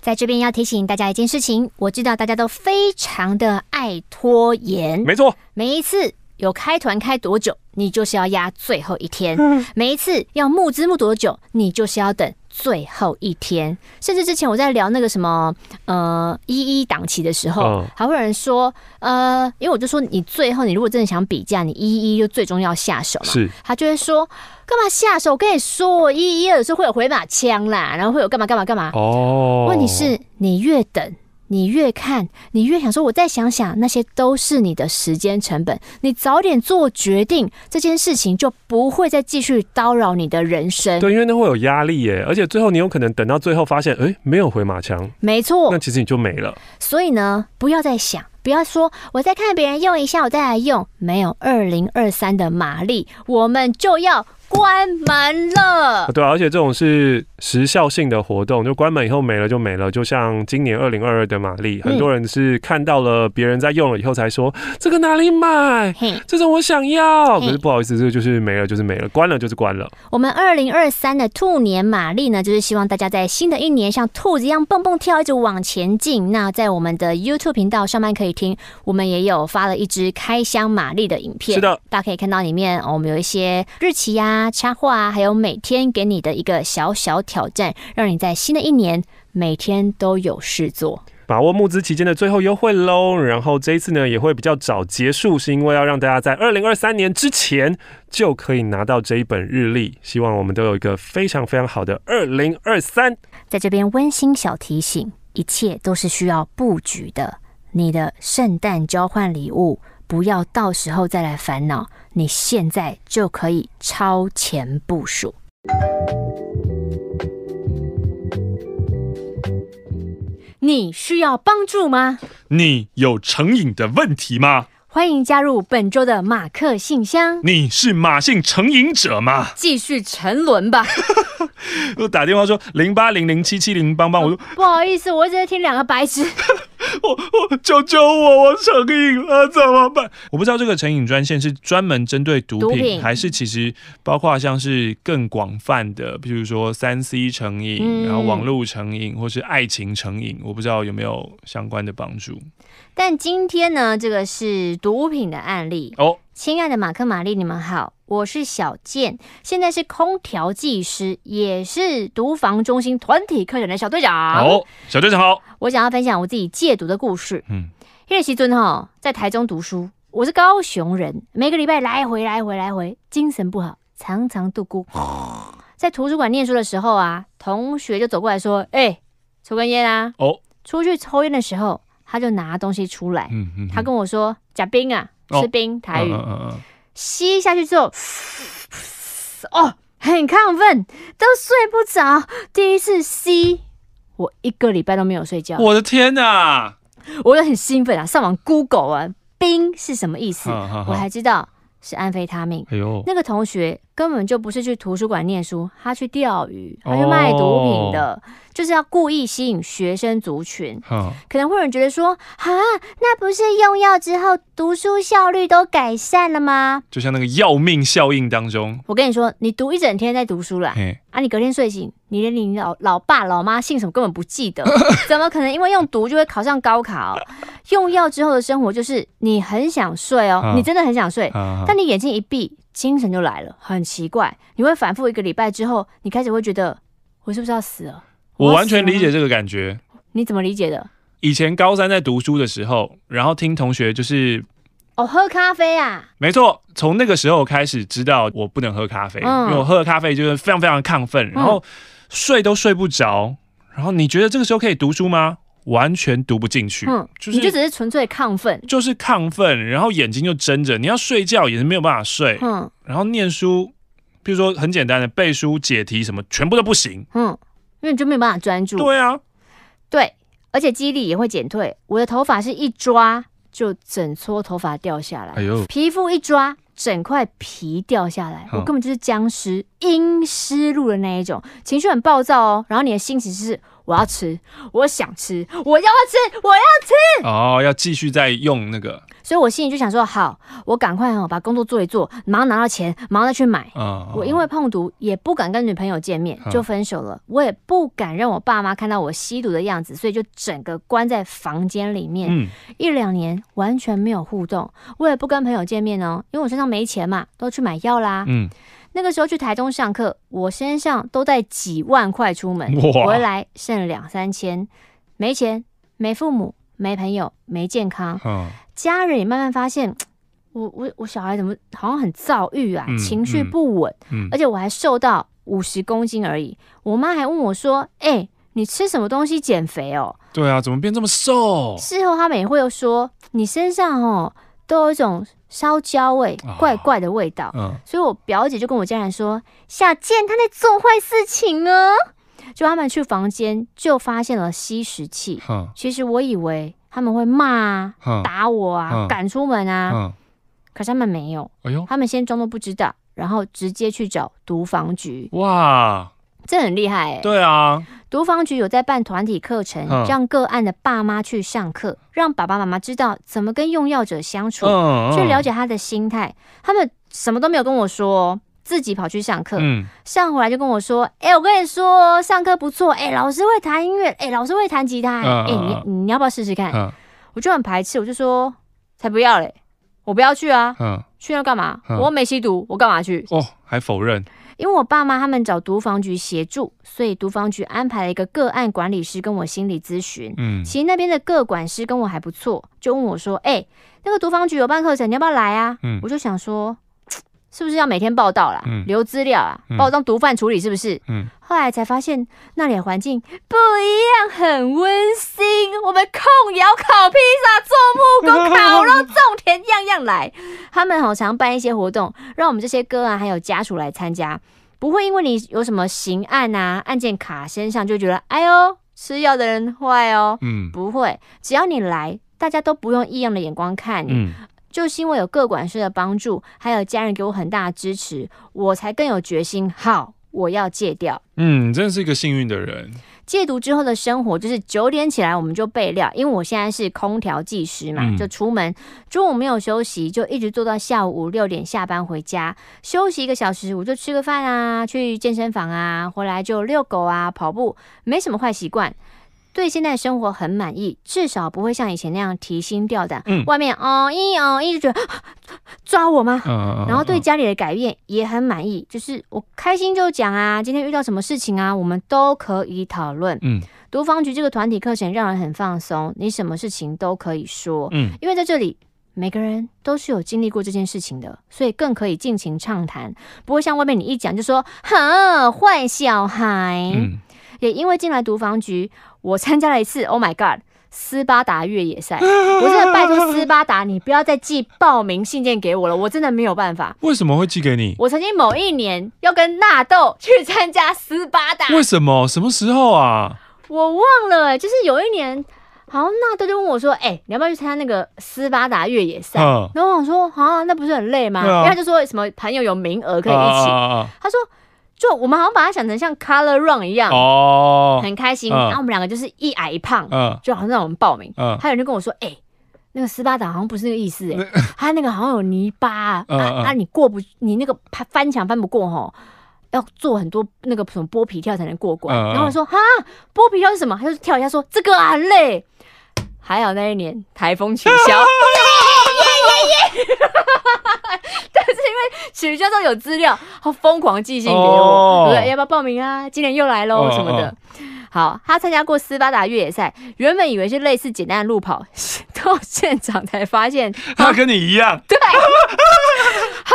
在这边要提醒大家一件事情，我知道大家都非常的爱拖延，没错，每一次有开团开多久，你就是要压最后一天；每一次要募资募多久，你就是要等。最后一天，甚至之前我在聊那个什么呃一一档期的时候，嗯、还会有人说呃，因为我就说你最后你如果真的想比价，你一一就最终要下手嘛。是，他就会说干嘛下手？我跟你说，一一二的时候会有回马枪啦，然后会有干嘛干嘛干嘛。哦，问题是你越等。你越看，你越想说，我再想想，那些都是你的时间成本。你早点做决定，这件事情就不会再继续叨扰你的人生。对，因为那会有压力耶，而且最后你有可能等到最后发现，哎，没有回马枪。没错，那其实你就没了。所以呢，不要再想，不要说我再看别人用一下，我再来用。没有二零二三的马力，我们就要。关门了，对啊，而且这种是时效性的活动，就关门以后没了就没了。就像今年二零二二的玛丽，很多人是看到了别人在用了以后才说、嗯、这个哪里买，这种我想要。可是不好意思，这个就是没了，就是没了，关了就是关了。我们二零二三的兔年玛丽呢，就是希望大家在新的一年像兔子一样蹦蹦跳，一直往前进。那在我们的 YouTube 频道上班可以听，我们也有发了一支开箱玛丽的影片，是的，大家可以看到里面我们有一些日期呀、啊。插画啊，还有每天给你的一个小小挑战，让你在新的一年每天都有事做。把握募资期间的最后优惠喽！然后这一次呢也会比较早结束，是因为要让大家在二零二三年之前就可以拿到这一本日历。希望我们都有一个非常非常好的二零二三。在这边温馨小提醒：一切都是需要布局的。你的圣诞交换礼物。不要到时候再来烦恼，你现在就可以超前部署。你需要帮助吗？你有成瘾的问题吗？欢迎加入本周的马克信箱。你是马姓成瘾者吗？继续沉沦吧。我打电话说零八零零七七零帮帮我说，不好意思，我一直在听两个白痴。我我救救我，我成瘾了怎么办？我不知道这个成瘾专线是专门针对毒品，毒品，还是其实包括像是更广泛的，比如说三 C 成瘾，嗯、然后网络成瘾，或是爱情成瘾，我不知道有没有相关的帮助。但今天呢，这个是毒品的案例哦。亲爱的马克、玛丽，你们好，我是小健，现在是空调技师，也是毒防中心团体课程的小队长。哦，小队长好。我想要分享我自己戒毒的故事。嗯，因为西尊哈在台中读书，我是高雄人，每个礼拜来回来回来回，精神不好，常常度孤。在图书馆念书的时候啊，同学就走过来说：“哎、欸，抽根烟啊。”哦，出去抽烟的时候。他就拿东西出来，嗯嗯、他跟我说：“假冰啊，吃冰。哦”台语，嗯嗯嗯、吸下去之后，哦，很亢奋，都睡不着。第一次吸，我一个礼拜都没有睡觉。我的天哪！我就很兴奋啊，上网 Google 啊，冰是什么意思？我还知道是安非他命。哎呦，那个同学根本就不是去图书馆念书，他去钓鱼，他去卖毒品的。哦。就是要故意吸引学生族群，嗯、可能会有人觉得说，哈，那不是用药之后读书效率都改善了吗？就像那个要命效应当中，我跟你说，你读一整天在读书了，嘿。啊，你隔天睡醒，你连你老老爸老妈姓什么根本不记得，怎么可能？因为用毒就会考上高考？用药之后的生活就是你很想睡哦，嗯、你真的很想睡，嗯、但你眼睛一闭，精神就来了，很奇怪，你会反复一个礼拜之后，你开始会觉得我是不是要死了？我完全理解这个感觉。你怎么理解的？以前高三在读书的时候，然后听同学就是哦，喝咖啡啊。没错，从那个时候开始知道我不能喝咖啡，嗯、因为我喝了咖啡就是非常非常亢奋，然后睡都睡不着。然后你觉得这个时候可以读书吗？完全读不进去。嗯，就是你就只是纯粹亢奋，就是亢奋，然后眼睛就睁着，你要睡觉也是没有办法睡。嗯，然后念书，比如说很简单的背书、解题什么，全部都不行。嗯。因为你就没有办法专注。对啊，对，而且记忆力也会减退。我的头发是一抓就整撮头发掉下来，哎呦，皮肤一抓整块皮掉下来，我根本就是僵尸、阴湿路的那一种，情绪很暴躁哦。然后你的心情是。我要吃，我想吃，我要吃，我要吃。哦，要继续再用那个。所以我心里就想说，好，我赶快哦把工作做一做，马上拿到钱，马上再去买。哦、我因为碰毒，也不敢跟女朋友见面，就分手了。我也不敢让我爸妈看到我吸毒的样子，所以就整个关在房间里面，嗯、一两年完全没有互动。我也不跟朋友见面哦，因为我身上没钱嘛，都去买药啦。嗯那个时候去台中上课，我身上都带几万块出门，回来剩两三千，没钱，没父母，没朋友，没健康，嗯、家人也慢慢发现，我我我小孩怎么好像很躁郁啊，嗯、情绪不稳，嗯、而且我还瘦到五十公斤而已。我妈还问我说：“哎、欸，你吃什么东西减肥哦？”对啊，怎么变这么瘦？事后他们也会说：“你身上哦。”都有一种烧焦味，怪怪的味道。哦嗯、所以我表姐就跟我家人说：“小健他在做坏事情哦。”就他们去房间就发现了吸食器。嗯、其实我以为他们会骂啊、嗯、打我啊、赶、嗯、出门啊，嗯、可是他们没有。哎呦，他们先装作不知道，然后直接去找毒防局。哇！这很厉害哎、欸！对啊，毒防局有在办团体课程，嗯、让个案的爸妈去上课，让爸爸妈妈知道怎么跟用药者相处，嗯、去了解他的心态。他们什么都没有跟我说，自己跑去上课。嗯、上回来就跟我说：“哎、欸，我跟你说，上课不错。哎、欸，老师会弹音乐。哎、欸，老师会弹吉他。哎、你你要不要试试看？”嗯、我就很排斥，我就说：“才不要嘞，我不要去啊。嗯、去那干嘛？嗯、我又没吸毒，我干嘛去？”哦，还否认。因为我爸妈他们找毒防局协助，所以毒防局安排了一个个案管理师跟我心理咨询。嗯，其实那边的个管师跟我还不错，就问我说：“哎、欸，那个毒防局有办课程，你要不要来啊？”嗯，我就想说，是不是要每天报道啦？嗯，留资料啊，把我当毒贩处理是不是？嗯，后来才发现那里的环境不一样，很温馨。我们控窑、烤披萨、做木工、烤肉、种田，样样来。他们好常办一些活动，让我们这些哥啊还有家属来参加。不会因为你有什么刑案啊，案件卡身上就觉得哎呦，吃药的人坏哦。嗯，不会，只要你来，大家都不用异样的眼光看你。嗯，就是因为有各管师的帮助，还有家人给我很大的支持，我才更有决心。好，我要戒掉。嗯，你真的是一个幸运的人。戒毒之后的生活就是九点起来我们就备料，因为我现在是空调技师嘛，就出门中午没有休息，就一直做到下午五六点下班回家，休息一个小时，我就吃个饭啊，去健身房啊，回来就遛狗啊，跑步，没什么坏习惯。对现在生活很满意，至少不会像以前那样提心吊胆。嗯，外面哦一哦一直觉得 抓我吗？然后对家里的改变也很满意，就是我开心就讲啊，今天遇到什么事情啊，我们都可以讨论。嗯，毒防局这个团体课程让人很放松，你什么事情都可以说。嗯，因为在这里每个人都是有经历过这件事情的，所以更可以尽情畅谈，不会像外面你一讲就说哼坏小孩。嗯。也因为进来毒房局，我参加了一次，Oh my God，斯巴达越野赛。我真的拜托斯巴达，你不要再寄报名信件给我了，我真的没有办法。为什么会寄给你？我曾经某一年要跟纳豆去参加斯巴达。为什么？什么时候啊？我忘了、欸，就是有一年，好像纳豆就问我说：“哎、欸，你要不要去参加那个斯巴达越野赛？”嗯、然后我说：“啊，那不是很累吗？”啊、因为他就说什么朋友有名额可以一起。他说。就我们好像把它想成像 Color Run 一样哦，很开心。然后我们两个就是一矮一胖，嗯，就好像让我们报名。嗯，还有人就跟我说，哎，那个斯巴达好像不是那个意思，哎，他那个好像有泥巴，啊啊，你过不，你那个翻墙翻不过吼，要做很多那个什么剥皮跳才能过关。然后我说，哈，剥皮跳是什么？他就跳一下说，这个很累。还好那一年台风取消。但是因为取消之后有资料，他疯狂寄信给我，对、oh. 要不要报名啊？今年又来喽什么的。Oh. 好，他参加过斯巴达越野赛，原本以为是类似简单的路跑，到现场才发现他跟你一样。对，哈，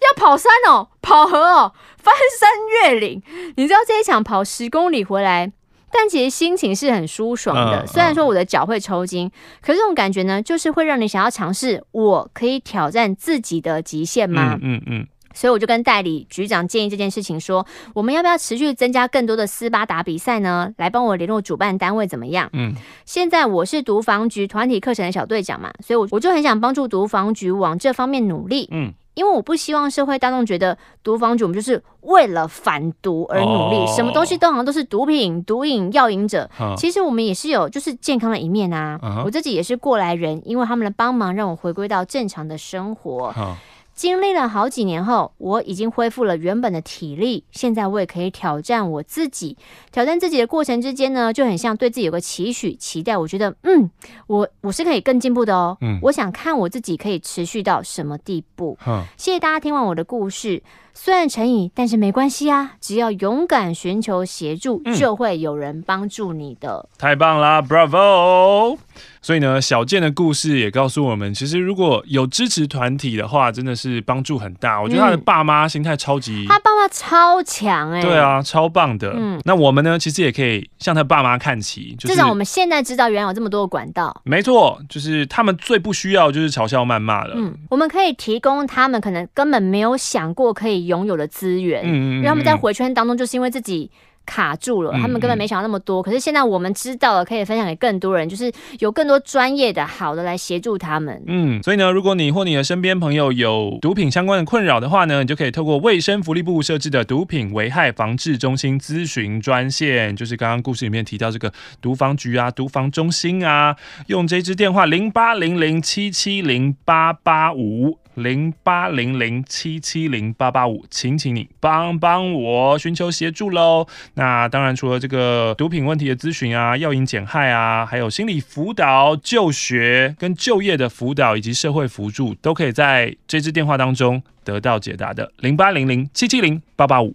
要跑山哦，跑河哦，翻山越岭。你知道这一场跑十公里回来？但其实心情是很舒爽的，虽然说我的脚会抽筋，可是这种感觉呢，就是会让你想要尝试，我可以挑战自己的极限吗？嗯嗯。所以我就跟代理局长建议这件事情，说我们要不要持续增加更多的斯巴达比赛呢？来帮我联络主办单位怎么样？嗯。现在我是毒防局团体课程的小队长嘛，所以我我就很想帮助毒防局往这方面努力。嗯。因为我不希望社会大众觉得毒防局我们就是为了反毒而努力，哦、什么东西都好像都是毒品、毒瘾、药瘾者。哦、其实我们也是有就是健康的一面啊。哦、我自己也是过来人，因为他们的帮忙，让我回归到正常的生活。哦经历了好几年后，我已经恢复了原本的体力。现在我也可以挑战我自己。挑战自己的过程之间呢，就很像对自己有个期许、期待。我觉得，嗯，我我是可以更进步的哦。嗯，我想看我自己可以持续到什么地步。嗯，谢谢大家听完我的故事。虽然成瘾，但是没关系啊！只要勇敢寻求协助，嗯、就会有人帮助你的。太棒啦，Bravo！所以呢，小健的故事也告诉我们，其实如果有支持团体的话，真的是帮助很大。我觉得他的爸妈心态超级，他爸妈超强哎、欸，对啊，超棒的。嗯，那我们呢，其实也可以向他爸妈看齐，就是、至少我们现在知道原来有这么多的管道。没错，就是他们最不需要就是嘲笑谩骂了。嗯，我们可以提供他们可能根本没有想过可以。拥有的资源，嗯，嗯，嗯，因为他们在回圈当中，就是因为自己卡住了，他们根本没想到那么多。可是现在我们知道了，可以分享给更多人，就是有更多专业的好的来协助他们。嗯，所以呢，如果你或你的身边朋友有毒品相关的困扰的话呢，你就可以透过卫生福利部设置的毒品危害防治中心咨询专线，就是刚刚故事里面提到这个毒防局啊、毒防中心啊，用这支电话零八零零七七零八八五。零八零零七七零八八五，请请你帮帮我寻求协助喽。那当然，除了这个毒品问题的咨询啊、药瘾减害啊，还有心理辅导、就学跟就业的辅导以及社会辅助，都可以在这支电话当中得到解答的。零八零零七七零八八五。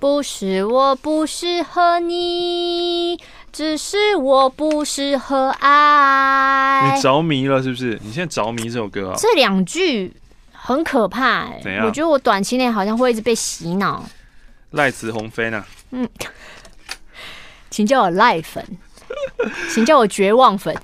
不是我不适合你。只是我不适合爱。你着迷了是不是？你现在着迷这首歌啊？这两句很可怕哎、欸。怎样？我觉得我短期内好像会一直被洗脑。赖慈鸿飞呢？嗯，请叫我赖粉，请叫我绝望粉。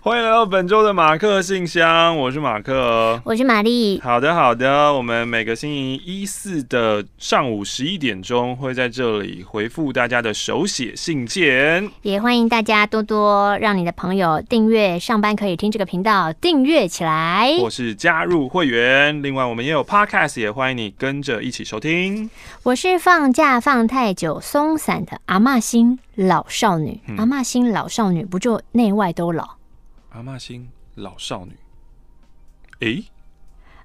欢迎来到本周的马克信箱，我是马克，我是玛丽。好的，好的，我们每个星期一四的上午十一点钟会在这里回复大家的手写信件，也欢迎大家多多让你的朋友订阅，上班可以听这个频道，订阅起来，或是加入会员。另外，我们也有 Podcast，也欢迎你跟着一起收听。我是放假放太久松散的阿妈心老少女，嗯、阿妈心老少女不就内外都老？阿嬷心老少女，诶，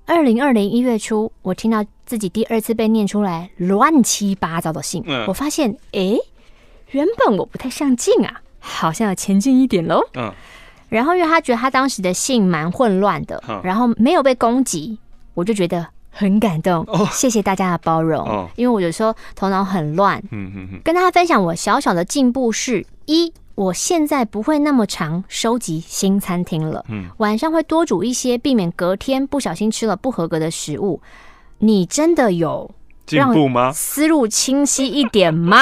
二零二零一月初，我听到自己第二次被念出来乱七八糟的信，嗯、我发现，诶，原本我不太上进啊，好像要前进一点喽。嗯，然后因为他觉得他当时的信蛮混乱的，嗯、然后没有被攻击，我就觉得很感动。哦、谢谢大家的包容，哦、因为我有时候头脑很乱。嗯嗯嗯，跟大家分享我小小的进步是一。我现在不会那么常收集新餐厅了，嗯，晚上会多煮一些，避免隔天不小心吃了不合格的食物。你真的有进步吗？思路清晰一点吗？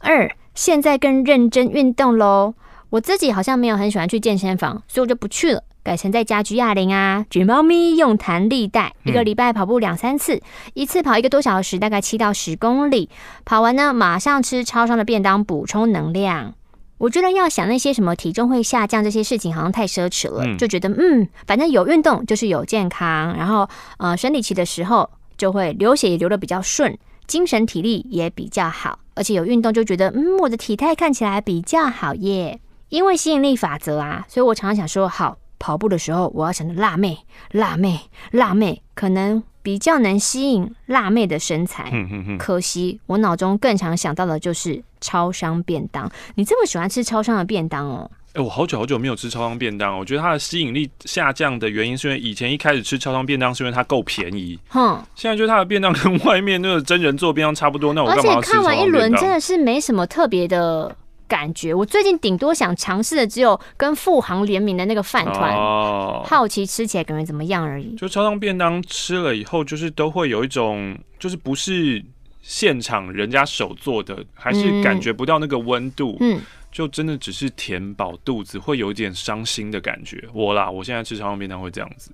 二，现在更认真运动喽。我自己好像没有很喜欢去健身房，所以我就不去了。改成在家举哑铃啊，举猫咪，用弹力带，一个礼拜跑步两三次，一次跑一个多小时，大概七到十公里。跑完呢，马上吃超商的便当补充能量。我觉得要想那些什么体重会下降这些事情，好像太奢侈了，就觉得嗯，反正有运动就是有健康，然后呃，生理期的时候就会流血也流得比较顺，精神体力也比较好，而且有运动就觉得嗯，我的体态看起来比较好耶。因为吸引力法则啊，所以我常常想说好。跑步的时候，我要想着辣妹、辣妹、辣妹，可能比较能吸引辣妹的身材。嗯嗯嗯。可惜我脑中更常想到的就是超商便当。你这么喜欢吃超商的便当哦？哎、欸，我好久好久没有吃超商便当，我觉得它的吸引力下降的原因是因为以前一开始吃超商便当是因为它够便宜。哼。现在就是它的便当跟外面那个真人做便当差不多，那我干嘛要吃超商便当？而且看完一轮真的是没什么特别的。感觉我最近顶多想尝试的只有跟富航联名的那个饭团，哦、好奇吃起来感觉怎么样而已。就超商便当吃了以后，就是都会有一种，就是不是现场人家手做的，还是感觉不到那个温度，嗯，就真的只是填饱肚子，会有一点伤心的感觉。我啦，我现在吃超商便当会这样子。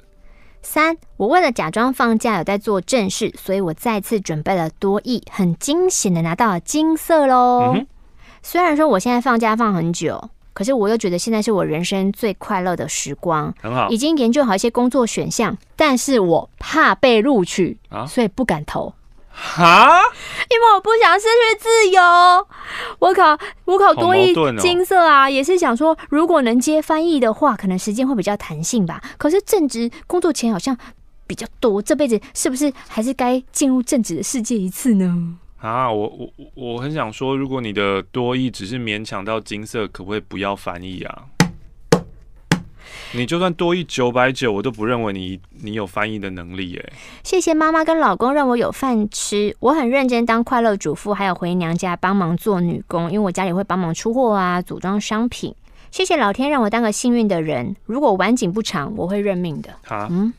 三，我为了假装放假有在做正事，所以我再次准备了多益，很惊险的拿到了金色喽。嗯虽然说我现在放假放很久，可是我又觉得现在是我人生最快乐的时光，很好。已经研究好一些工作选项，但是我怕被录取啊，所以不敢投。哈？因为我不想失去自由。我考我考多一金色啊，也是想说，如果能接翻译的话，可能时间会比较弹性吧。可是正职工作钱好像比较多，这辈子是不是还是该进入正职的世界一次呢？啊，我我我很想说，如果你的多益只是勉强到金色，可不可以不要翻译啊？你就算多益九百九，我都不认为你你有翻译的能力耶。谢谢妈妈跟老公让我有饭吃，我很认真当快乐主妇，还有回娘家帮忙做女工，因为我家里会帮忙出货啊，组装商品。谢谢老天让我当个幸运的人，如果晚景不长，我会认命的。好，嗯。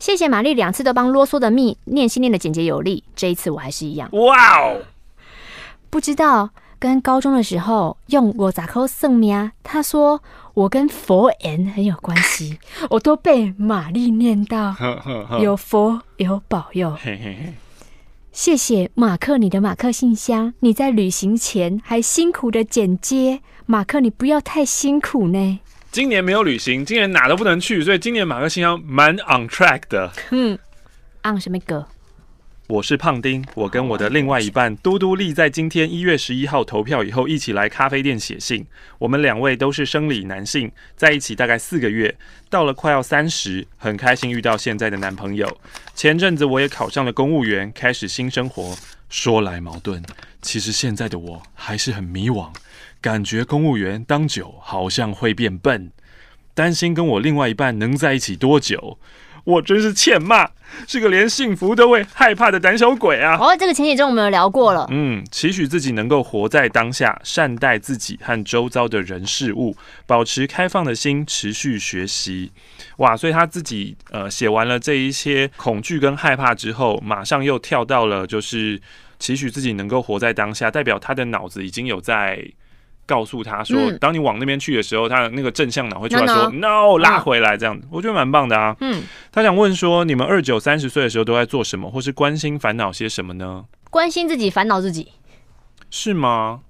谢谢玛丽两次都帮啰嗦的蜜念心念的简洁有力，这一次我还是一样。哇哦！不知道跟高中的时候用我咋扣圣名，他说我跟佛恩很有关系，我都被玛丽念到 有佛有保佑。谢谢马克你的马克信箱，你在旅行前还辛苦的剪接，马克你不要太辛苦呢。今年没有旅行，今年哪都不能去，所以今年马克信箱蛮 on track 的。嗯，on 什么歌？我是胖丁，我跟我的另外一半嘟嘟丽在今天一月十一号投票以后，一起来咖啡店写信。我们两位都是生理男性，在一起大概四个月，到了快要三十，很开心遇到现在的男朋友。前阵子我也考上了公务员，开始新生活。说来矛盾，其实现在的我还是很迷惘。感觉公务员当久好像会变笨，担心跟我另外一半能在一起多久，我真是欠骂，是个连幸福都会害怕的胆小鬼啊！哦，这个前几周我们有聊过了。嗯，期许自己能够活在当下，善待自己和周遭的人事物，保持开放的心，持续学习。哇，所以他自己呃写完了这一些恐惧跟害怕之后，马上又跳到了就是期许自己能够活在当下，代表他的脑子已经有在。告诉他说，嗯、当你往那边去的时候，他的那个正向脑会出来说 “no”，, 拉回来这样子，我觉得蛮棒的啊。嗯，他想问说，你们二九三十岁的时候都在做什么，或是关心烦恼些什么呢？关心自己，烦恼自己，是吗？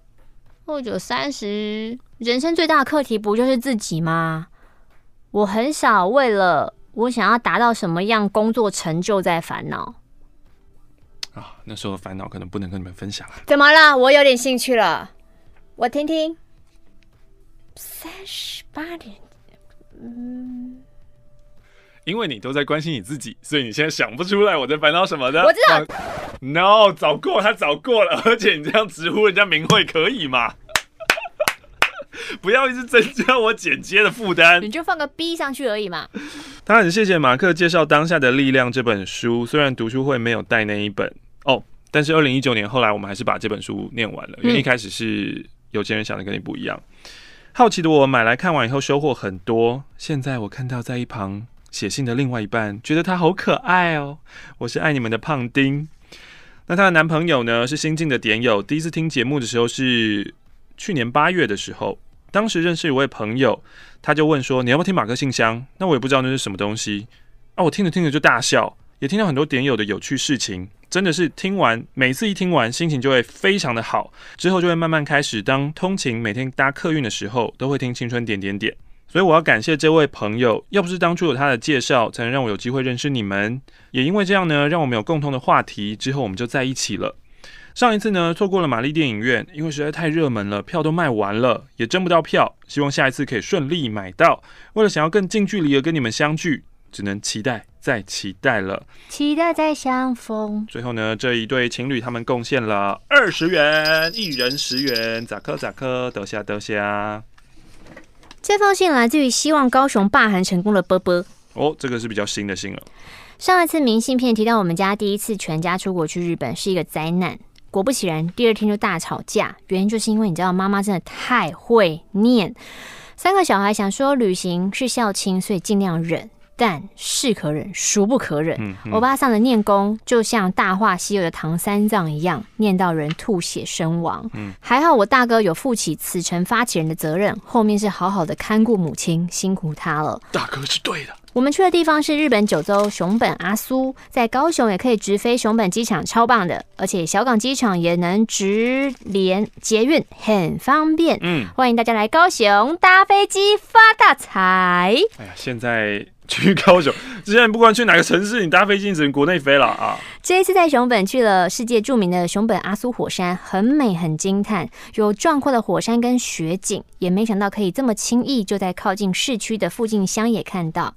二九三十，人生最大的课题不就是自己吗？我很少为了我想要达到什么样工作成就在烦恼啊。那时候的烦恼可能不能跟你们分享了。怎么了？我有点兴趣了。我听听，三十八点，嗯，因为你都在关心你自己，所以你现在想不出来我在烦恼什么的。我知道，No，早过他早过了，而且你这样直呼人家名讳可以吗？不要一直增加我剪接的负担，你就放个 B 上去而已嘛。他很谢谢马克介绍《当下的力量》这本书，虽然读书会没有带那一本哦，但是二零一九年后来我们还是把这本书念完了，因为一开始是。有钱人想的跟你不一样。好奇的我买来看完以后收获很多。现在我看到在一旁写信的另外一半，觉得他好可爱哦。我是爱你们的胖丁。那她的男朋友呢？是新进的点友。第一次听节目的时候是去年八月的时候，当时认识一位朋友，他就问说：“你要不要听马克信箱？”那我也不知道那是什么东西啊。我听着听着就大笑，也听到很多点友的有趣事情。真的是听完，每次一听完，心情就会非常的好。之后就会慢慢开始，当通勤每天搭客运的时候，都会听青春点点点。所以我要感谢这位朋友，要不是当初有他的介绍，才能让我有机会认识你们。也因为这样呢，让我们有共同的话题，之后我们就在一起了。上一次呢，错过了玛丽电影院，因为实在太热门了，票都卖完了，也争不到票。希望下一次可以顺利买到。为了想要更近距离的跟你们相聚，只能期待。再期待了，期待再相逢。最后呢，这一对情侣他们贡献了二十元，一人十元，咋磕咋磕，得下得下。这封信来自于希望高雄霸韩成功的波波。哦，这个是比较新的信了。上一次明信片提到我们家第一次全家出国去日本是一个灾难，果不其然，第二天就大吵架，原因就是因为你知道妈妈真的太会念，三个小孩想说旅行是孝亲，所以尽量忍。但是可忍，孰不可忍？嗯嗯、欧巴桑的念功就像《大话西游》的唐三藏一样，念到人吐血身亡。嗯、还好我大哥有负起此城发起人的责任，后面是好好的看顾母亲，辛苦他了。大哥是对的。我们去的地方是日本九州熊本阿苏，在高雄也可以直飞熊本机场，超棒的，而且小港机场也能直连捷运，很方便。嗯，欢迎大家来高雄搭飞机发大财。哎呀，现在去高雄，之前不管去哪个城市，你搭飞机只能国内飞了啊。这一次在熊本去了世界著名的熊本阿苏火山，很美很惊叹，有壮阔的火山跟雪景，也没想到可以这么轻易就在靠近市区的附近乡野看到。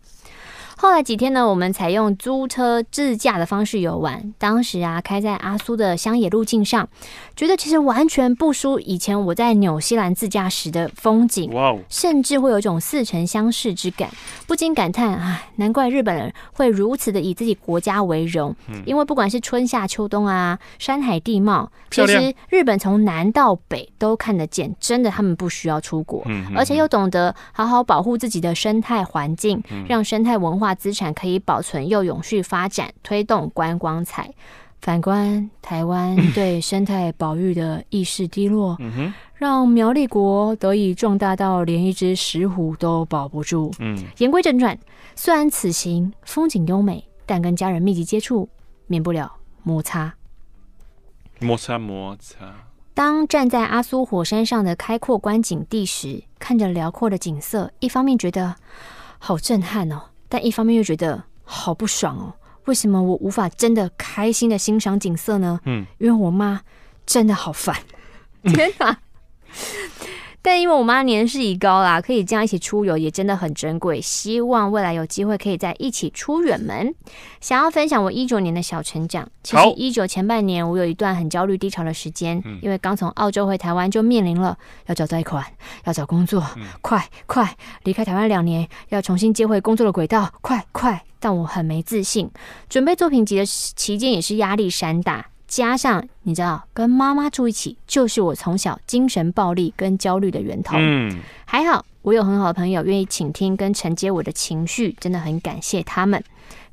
后来几天呢，我们采用租车自驾的方式游玩。当时啊，开在阿苏的乡野路径上，觉得其实完全不输以前我在纽西兰自驾时的风景。甚至会有一种似曾相识之感，不禁感叹：唉，难怪日本人会如此的以自己国家为荣。因为不管是春夏秋冬啊，山海地貌，其实日本从南到北都看得见。真的，他们不需要出国，而且又懂得好好保护自己的生态环境，让生态文化。资产可以保存又永续发展，推动观光财。反观台湾对生态保育的意识低落，让苗栗国得以壮大到连一只石虎都保不住。嗯言归正传，虽然此行风景优美，但跟家人密集接触，免不了摩擦。摩擦摩擦。当站在阿苏火山上的开阔观景地时，看着辽阔的景色，一方面觉得好震撼哦。但一方面又觉得好不爽哦，为什么我无法真的开心的欣赏景色呢？嗯，因为我妈真的好烦，天哪！但因为我妈年事已高啦，可以这样一起出游也真的很珍贵。希望未来有机会可以再一起出远门。想要分享我一九年的小成长。其实一九前半年我有一段很焦虑低潮的时间，因为刚从澳洲回台湾就面临了要找贷款、要找工作，快快离开台湾两年，要重新接回工作的轨道，快快！但我很没自信。准备作品集的期间也是压力山大。加上你知道，跟妈妈住一起，就是我从小精神暴力跟焦虑的源头。嗯，还好我有很好的朋友愿意倾听跟承接我的情绪，真的很感谢他们。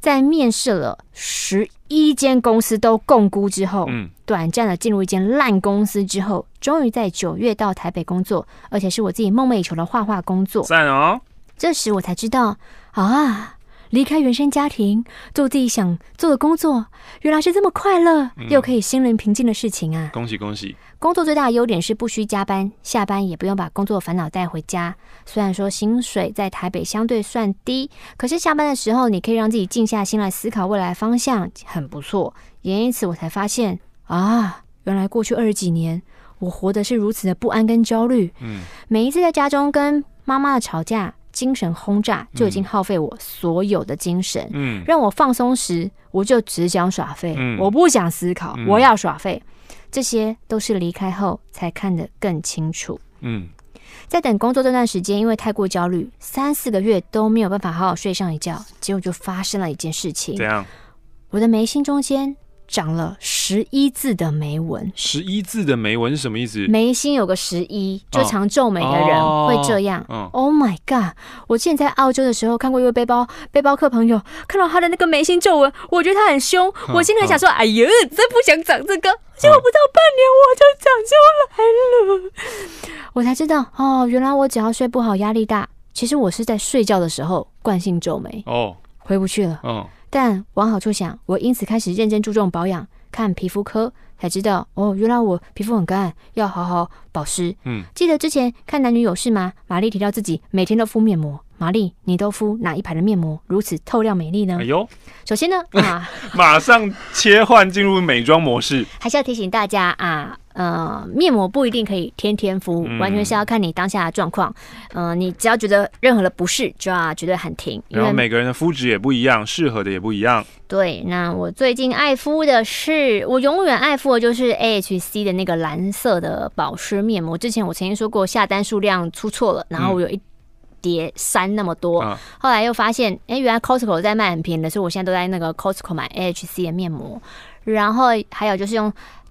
在面试了十一间公司都共估之后，嗯，短暂的进入一间烂公司之后，终于在九月到台北工作，而且是我自己梦寐以求的画画工作。赞哦！这时我才知道啊。离开原生家庭，做自己想做的工作，原来是这么快乐又可以心灵平静的事情啊！恭喜恭喜！工作最大的优点是不需加班，下班也不用把工作烦恼带回家。虽然说薪水在台北相对算低，可是下班的时候你可以让自己静下心来思考未来方向，很不错。也因此我才发现啊，原来过去二十几年我活的是如此的不安跟焦虑。嗯，每一次在家中跟妈妈的吵架。精神轰炸就已经耗费我所有的精神，嗯，让我放松时，我就只想耍废，嗯，我不想思考，嗯，我要耍废，这些都是离开后才看得更清楚，嗯，在等工作这段时间，因为太过焦虑，三四个月都没有办法好好睡上一觉，结果就发生了一件事情，怎样？我的眉心中间。长了十一字的眉纹，十一字的眉纹是什么意思？眉心有个十一，就常皱眉的人会这样。Oh, oh my god！我之前在澳洲的时候看过一位背包背包客朋友，看到他的那个眉心皱纹，我觉得他很凶，oh, 我心里想说：“ oh. 哎呀，真不想长这个。”结果不到半年我就长出来了，我才知道哦，原来我只要睡不好、压力大，其实我是在睡觉的时候惯性皱眉哦，oh. 回不去了。嗯。Oh. 但往好处想，我因此开始认真注重保养，看皮肤科才知道哦，原来我皮肤很干，要好好保湿。嗯，记得之前看男女有事吗？玛丽提到自己每天都敷面膜。玛丽，你都敷哪一排的面膜如此透亮美丽呢？哎呦，首先呢 啊，马上切换进入美妆模式，还是要提醒大家啊，呃，面膜不一定可以天天敷，嗯、完全是要看你当下的状况。嗯、呃，你只要觉得任何的不适，就要绝对喊停。然后每个人的肤质也不一样，适合的也不一样。对，那我最近爱敷的是，我永远爱敷的就是 AHC 的那个蓝色的保湿面膜。之前我曾经说过下单数量出错了，然后我有一。嗯叠三那么多，后来又发现，哎、欸，原来 Costco 在卖很便宜的，所以我现在都在那个 Costco 买 AHC 的面膜。然后还有就是用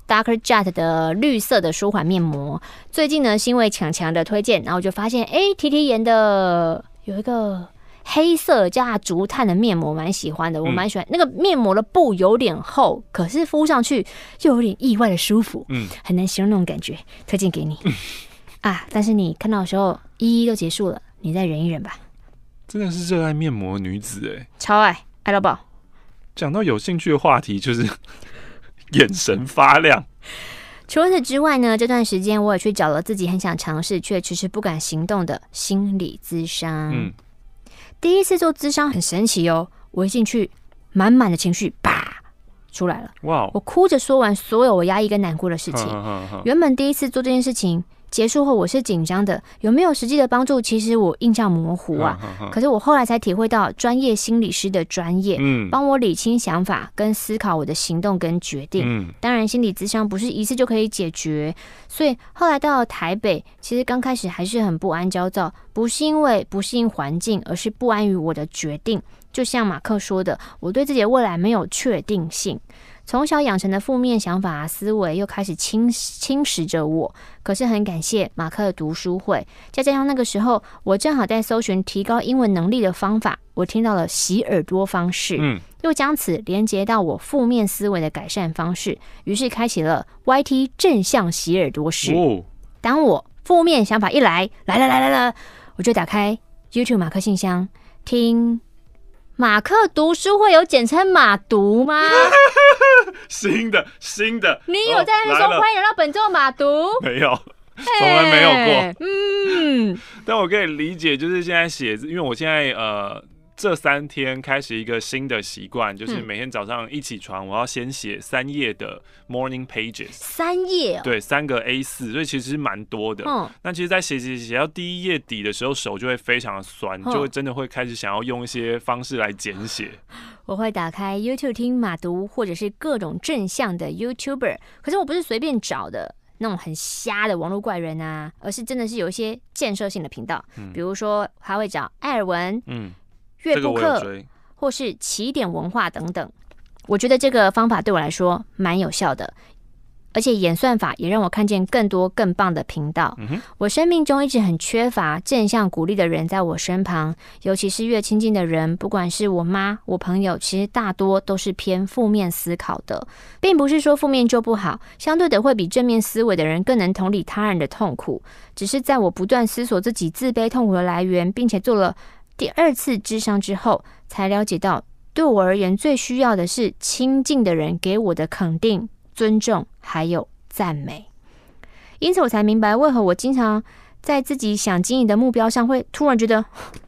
Dr. Jart 的绿色的舒缓面膜。最近呢，是因为强强的推荐，然后我就发现，哎、欸，提提颜的有一个黑色加竹炭的面膜，蛮喜欢的，我蛮喜欢、嗯、那个面膜的布有点厚，可是敷上去就有点意外的舒服，嗯，很难形容那种感觉，推荐给你、嗯、啊。但是你看到的时候，一一都结束了。你再忍一忍吧。真的是热爱面膜女子哎，超爱爱到爆。讲到有兴趣的话题，就是眼神发亮。除此之外呢，这段时间我也去找了自己很想尝试却迟迟不敢行动的心理咨商。嗯，第一次做咨商很神奇哦，我一进去，满满的情绪啪出来了。哇！我哭着说完所有我压抑跟难过的事情。原本第一次做这件事情。结束后我是紧张的，有没有实际的帮助？其实我印象模糊啊。可是我后来才体会到专业心理师的专业，嗯，帮我理清想法跟思考我的行动跟决定。嗯，当然心理咨商不是一次就可以解决，所以后来到了台北，其实刚开始还是很不安焦躁，不是因为不适应环境，而是不安于我的决定。就像马克说的，我对自己的未来没有确定性。从小养成的负面想法、思维又开始侵侵蚀着我。可是很感谢马克的读书会，再加上那个时候我正好在搜寻提高英文能力的方法，我听到了洗耳朵方式，嗯，又将此连接到我负面思维的改善方式，于是开启了 YT 正向洗耳朵式。当我负面想法一来，来了来了来了，我就打开 YouTube 马克信箱听。马克读书会有简称马读吗？新的新的，你有在那说欢迎来到本周马读？没有，从来没有过。嗯，但我可以理解，就是现在写字，因为我现在呃。这三天开始一个新的习惯，就是每天早上一起床，我要先写三页的 morning pages。三页？对，三个 A 四，所以其实蛮多的。嗯。那其实，在写写写到第一页底的时候，手就会非常的酸，就会真的会开始想要用一些方式来简写。我会打开 YouTube 听马读，或者是各种正向的 YouTuber。可是我不是随便找的那种很瞎的网络怪人啊，而是真的是有一些建设性的频道。嗯。比如说，他会找艾尔文。嗯。阅布克，或是起点文化等等，我觉得这个方法对我来说蛮有效的，而且演算法也让我看见更多更棒的频道。我生命中一直很缺乏正向鼓励的人在我身旁，尤其是越亲近的人，不管是我妈、我朋友，其实大多都是偏负面思考的，并不是说负面就不好，相对的会比正面思维的人更能同理他人的痛苦。只是在我不断思索自己自卑痛苦的来源，并且做了。第二次智商之后，才了解到，对我而言最需要的是亲近的人给我的肯定、尊重，还有赞美。因此，我才明白为何我经常在自己想经营的目标上，会突然觉得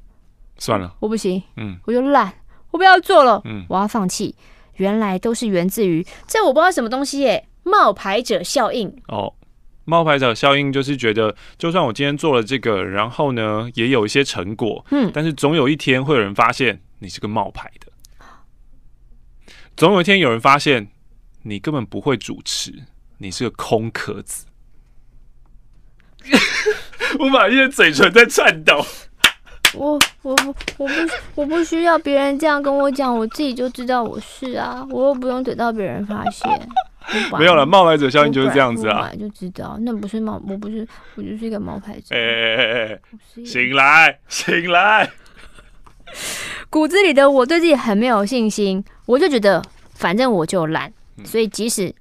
算了，我不行，嗯，我就懒，我不要做了，嗯，我要放弃。原来都是源自于这我不知道什么东西耶，冒牌者效应哦。冒牌者效应就是觉得，就算我今天做了这个，然后呢，也有一些成果，嗯，但是总有一天会有人发现你是个冒牌的，总有一天有人发现你根本不会主持，你是个空壳子。我把一些嘴唇在颤抖。我我不我不我不需要别人这样跟我讲，我自己就知道我是啊，我又不用等到别人发现。没有了，冒牌者效应就是这样子啊！就知道那不是冒，我不是，我就是一个冒牌者。哎哎哎哎！醒来，醒来！骨子里的我对自己很没有信心，我就觉得反正我就懒，所以即使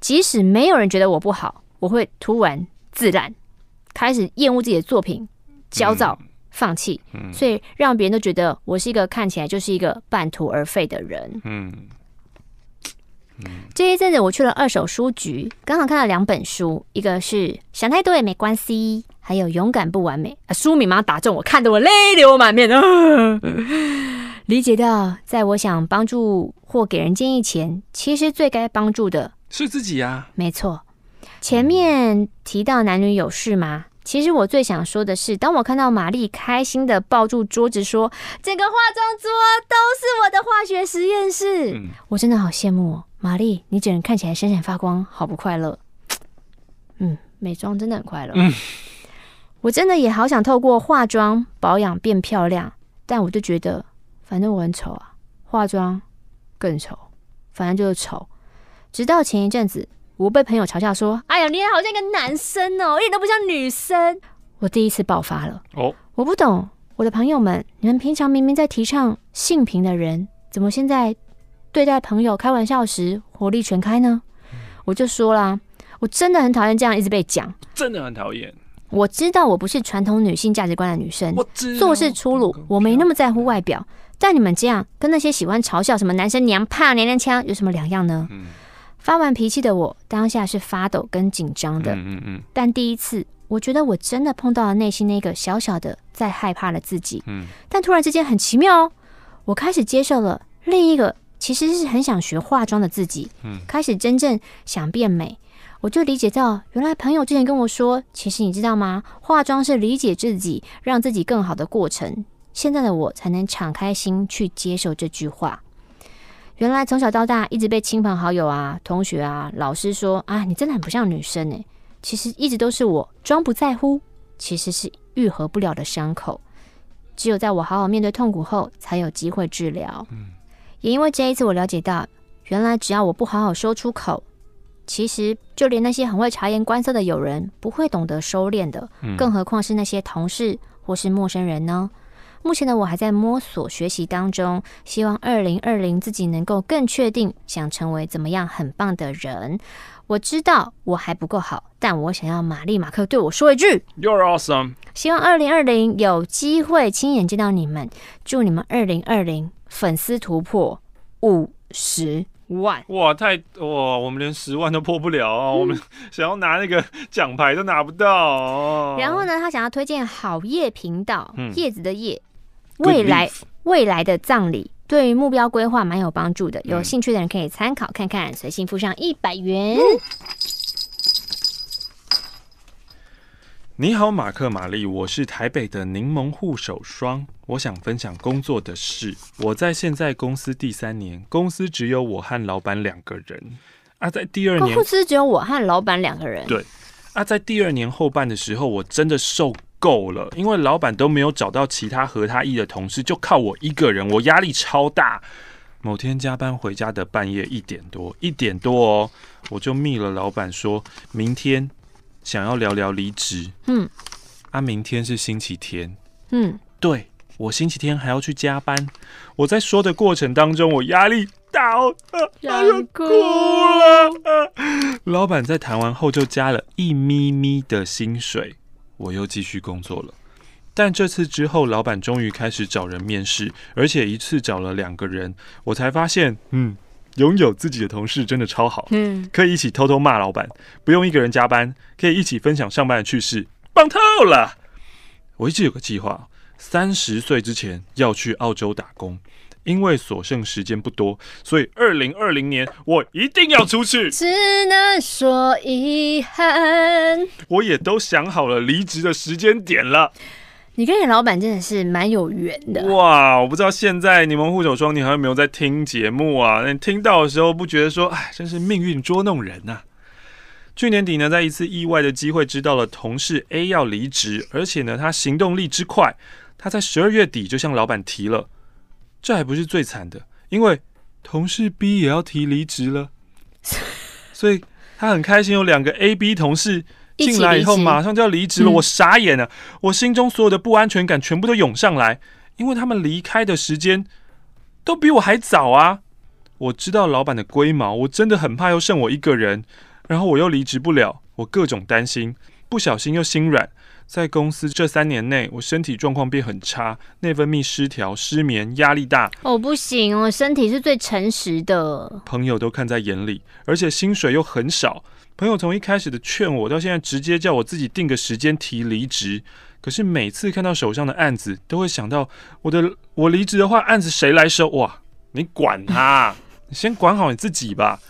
即使没有人觉得我不好，我会突然自然，开始厌恶自己的作品，焦躁，放弃，所以让别人都觉得我是一个看起来就是一个半途而废的人。嗯。这一阵子我去了二手书局，刚好看到两本书，一个是想太多也没关系，还有勇敢不完美啊。书名马上打中我，看得我泪流满面啊！理解到，在我想帮助或给人建议前，其实最该帮助的是自己呀。没错，前面提到男女有事吗？其实我最想说的是，当我看到玛丽开心的抱住桌子说：“整个化妆桌都是我的化学实验室。”嗯，我真的好羡慕哦。玛丽，你整人看起来闪闪发光，好不快乐。嗯，美妆真的很快乐。嗯，我真的也好想透过化妆保养变漂亮，但我就觉得，反正我很丑啊，化妆更丑，反正就是丑。直到前一阵子，我被朋友嘲笑说：“哎呀，你也好像一个男生哦，一点都不像女生。”我第一次爆发了。哦，我不懂，我的朋友们，你们平常明明在提倡性平的人，怎么现在？对待朋友开玩笑时火力全开呢？我就说啦，我真的很讨厌这样一直被讲，真的很讨厌。我知道我不是传统女性价值观的女生，做事粗鲁，我没那么在乎外表。但你们这样跟那些喜欢嘲笑什么男生娘怕娘娘腔有什么两样呢？嗯、发完脾气的我当下是发抖跟紧张的。嗯嗯嗯。但第一次，我觉得我真的碰到了内心那个小小的在害怕的自己。嗯。但突然之间很奇妙哦，我开始接受了另一个其实是很想学化妆的自己。嗯。开始真正想变美，我就理解到，原来朋友之前跟我说，其实你知道吗？化妆是理解自己，让自己更好的过程。现在的我才能敞开心去接受这句话。原来从小到大一直被亲朋好友啊、同学啊、老师说啊，你真的很不像女生诶。其实一直都是我装不在乎，其实是愈合不了的伤口。只有在我好好面对痛苦后，才有机会治疗。嗯，也因为这一次，我了解到，原来只要我不好好说出口，其实就连那些很会察言观色的友人，不会懂得收敛的，更何况是那些同事或是陌生人呢？目前的我还在摸索学习当中，希望二零二零自己能够更确定想成为怎么样很棒的人。我知道我还不够好，但我想要玛丽马克对我说一句：You're awesome。希望二零二零有机会亲眼见到你们，祝你们二零二零粉丝突破五十万！哇，太哇，我们连十万都破不了啊！嗯、我们想要拿那个奖牌都拿不到、啊。然后呢，他想要推荐好叶频道，嗯、叶子的叶。未来未来的葬礼对于目标规划蛮有帮助的，有兴趣的人可以参考看看。随信附上一百元。你好，马克玛丽，我是台北的柠檬护手霜。我想分享工作的事。我在现在公司第三年，公司只有我和老板两个人。啊，在第二年，公司只有我和老板两个人。对。啊，在第二年后半的时候，我真的受。够了，因为老板都没有找到其他合他意的同事，就靠我一个人，我压力超大。某天加班回家的半夜一点多，一点多哦，我就密了老板，说明天想要聊聊离职。嗯，啊，明天是星期天。嗯，对，我星期天还要去加班。我在说的过程当中，我压力大哦，要哭了。老板在谈完后就加了一咪咪的薪水。我又继续工作了，但这次之后，老板终于开始找人面试，而且一次找了两个人，我才发现，嗯，拥有自己的同事真的超好，嗯，可以一起偷偷骂老板，不用一个人加班，可以一起分享上班的趣事，棒透了！我一直有个计划，三十岁之前要去澳洲打工。因为所剩时间不多，所以二零二零年我一定要出去。只能说遗憾。我也都想好了离职的时间点了。你跟你老板真的是蛮有缘的。哇，我不知道现在柠檬护手霜你还有没有在听节目啊？你听到的时候不觉得说，哎，真是命运捉弄人呐、啊？去年底呢，在一次意外的机会知道了同事 A 要离职，而且呢，他行动力之快，他在十二月底就向老板提了。这还不是最惨的，因为同事 B 也要提离职了，所以他很开心。有两个 A、B 同事进来以后，马上就要离职了。我傻眼了，我心中所有的不安全感全部都涌上来，因为他们离开的时间都比我还早啊！我知道老板的龟毛，我真的很怕又剩我一个人，然后我又离职不了，我各种担心，不小心又心软。在公司这三年内，我身体状况变很差，内分泌失调、失眠、压力大。哦，不行，我身体是最诚实的。朋友都看在眼里，而且薪水又很少。朋友从一开始的劝我，到现在直接叫我自己定个时间提离职。可是每次看到手上的案子，都会想到我的，我离职的话，案子谁来收？哇，你管他，你先管好你自己吧。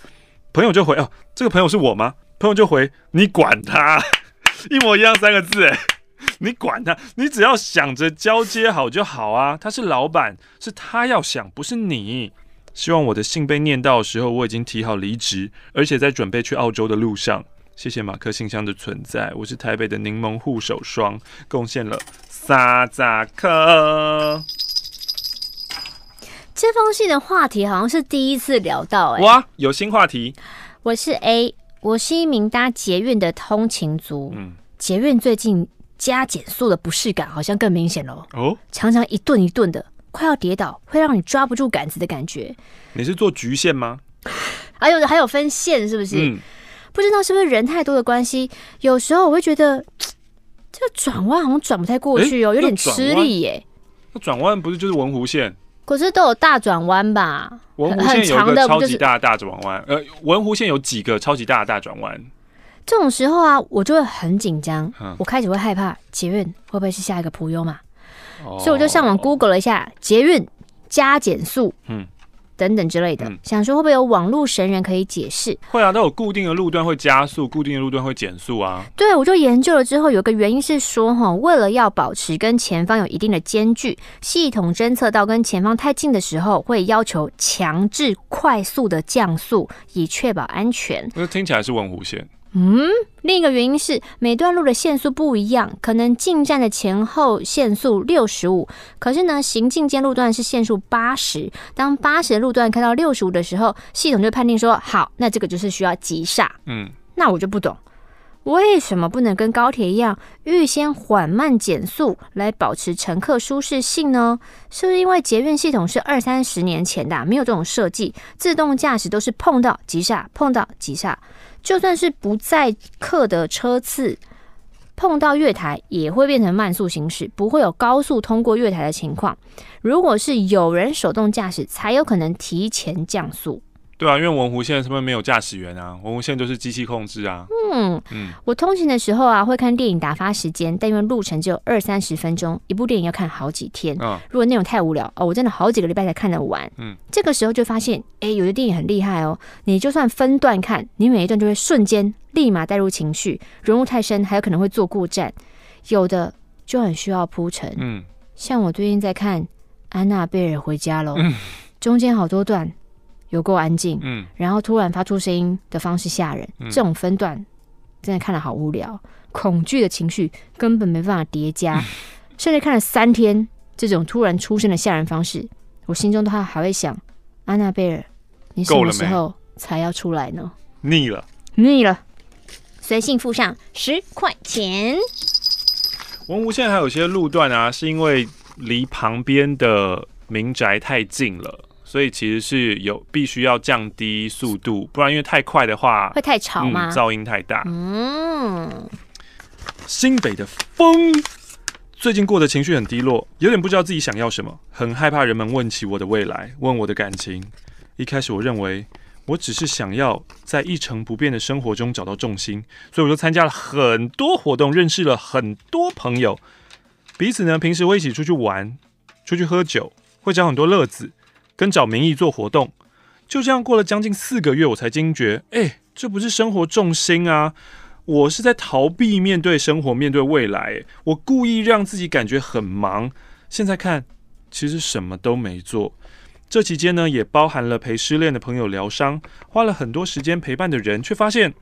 朋友就回哦，这个朋友是我吗？朋友就回你管他。一模一样三个字，哎，你管他，你只要想着交接好就好啊。他是老板，是他要想，不是你。希望我的信被念到的时候，我已经提好离职，而且在准备去澳洲的路上。谢谢马克信箱的存在，我是台北的柠檬护手霜，贡献了三十颗。这封信的话题好像是第一次聊到，哎，哇，有新话题。我是 A。我是一名搭捷运的通勤族，嗯，捷运最近加减速的不适感好像更明显了哦，常常一顿一顿的，快要跌倒，会让你抓不住杆子的感觉。你是坐橘线吗？还有还有分线是不是？嗯，不知道是不是人太多的关系，有时候我会觉得这个转弯好像转不太过去哦，欸、有点吃力耶。那转弯不是就是文湖线？可是都有大转弯吧？文湖线有一个超级大的大转弯，呃，文湖线有几个超级大的大转弯？这种时候啊，我就会很紧张，嗯、我开始会害怕捷运会不会是下一个普悠嘛，哦、所以我就上网 Google 了一下捷运加减速，嗯。等等之类的，嗯、想说会不会有网络神人可以解释？会啊，都有固定的路段会加速，固定的路段会减速啊。对，我就研究了之后，有个原因是说，哈，为了要保持跟前方有一定的间距，系统侦测到跟前方太近的时候，会要求强制快速的降速，以确保安全。那听起来是文弧线。嗯，另一个原因是每段路的限速不一样，可能进站的前后限速六十五，可是呢，行进间路段是限速八十。当八十的路段开到六十五的时候，系统就判定说好，那这个就是需要急刹。嗯，那我就不懂，为什么不能跟高铁一样预先缓慢减速来保持乘客舒适性呢？是不是因为捷运系统是二三十年前的，没有这种设计，自动驾驶都是碰到急刹，碰到急刹。就算是不载客的车次碰到月台，也会变成慢速行驶，不会有高速通过月台的情况。如果是有人手动驾驶，才有可能提前降速。对啊，因为文湖线是不是没有驾驶员啊？文湖线就是机器控制啊。嗯嗯，我通勤的时候啊，会看电影打发时间，但因为路程只有二三十分钟，一部电影要看好几天。嗯，如果内容太无聊哦，我真的好几个礼拜才看得完。嗯，这个时候就发现，哎，有的电影很厉害哦，你就算分段看，你每一段就会瞬间立马带入情绪，融入太深，还有可能会坐过站。有的就很需要铺陈。嗯，像我最近在看《安娜贝尔回家喽》，嗯，中间好多段。有够安静，嗯，然后突然发出声音的方式吓人，嗯、这种分段真的看了好无聊，恐惧的情绪根本没办法叠加，嗯、甚至看了三天这种突然出现的吓人方式，我心中都还还会想：安娜贝尔，你什么时候才要出来呢？腻了，腻了，随性附上十块钱。文无现在还有些路段啊，是因为离旁边的民宅太近了。所以其实是有必须要降低速度，不然因为太快的话会太吵吗？嗯，噪音太大。嗯，新北的风最近过得情绪很低落，有点不知道自己想要什么，很害怕人们问起我的未来，问我的感情。一开始我认为我只是想要在一成不变的生活中找到重心，所以我就参加了很多活动，认识了很多朋友。彼此呢，平时会一起出去玩，出去喝酒，会讲很多乐子。跟找名义做活动，就这样过了将近四个月，我才惊觉，哎、这不是生活重心啊！我是在逃避面对生活，面对未来。我故意让自己感觉很忙，现在看，其实什么都没做。这期间呢，也包含了陪失恋的朋友疗伤，花了很多时间陪伴的人，却发现，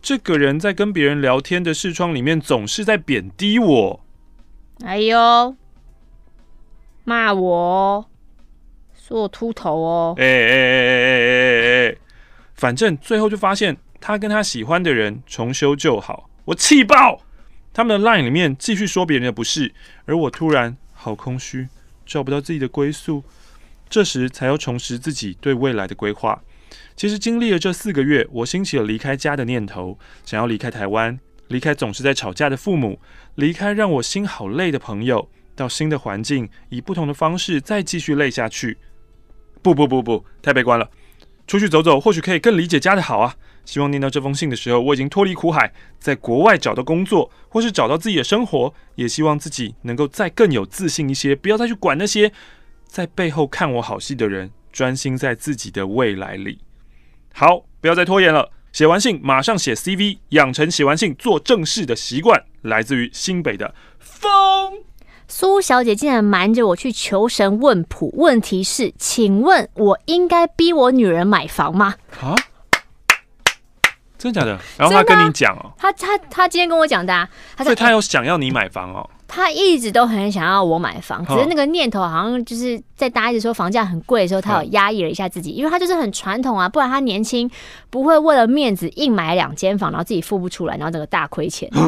这个人在跟别人聊天的视窗里面，总是在贬低我。哎呦，骂我。做秃头哦！哎哎哎哎哎哎哎！反正最后就发现他跟他喜欢的人重修旧好，我气爆！他们的 line 里面继续说别人的不是，而我突然好空虚，找不到自己的归宿。这时才要重拾自己对未来的规划。其实经历了这四个月，我兴起了离开家的念头，想要离开台湾，离开总是在吵架的父母，离开让我心好累的朋友，到新的环境，以不同的方式再继续累下去。不不不不，太悲观了。出去走走，或许可以更理解家的好啊。希望念到这封信的时候，我已经脱离苦海，在国外找到工作，或是找到自己的生活。也希望自己能够再更有自信一些，不要再去管那些在背后看我好戏的人，专心在自己的未来里。好，不要再拖延了。写完信马上写 CV，养成写完信做正事的习惯。来自于新北的风。苏小姐竟然瞒着我去求神问卜，问题是，请问我应该逼我女人买房吗？啊？真的假的？然后他跟你讲哦，他他他今天跟我讲的，啊，所以他有想要你买房哦。他一直都很想要我买房，只是那个念头好像就是在大家一直说房价很贵的时候，他有压抑了一下自己，因为他就是很传统啊，不然他年轻不会为了面子硬买两间房，然后自己付不出来，然后整个大亏钱。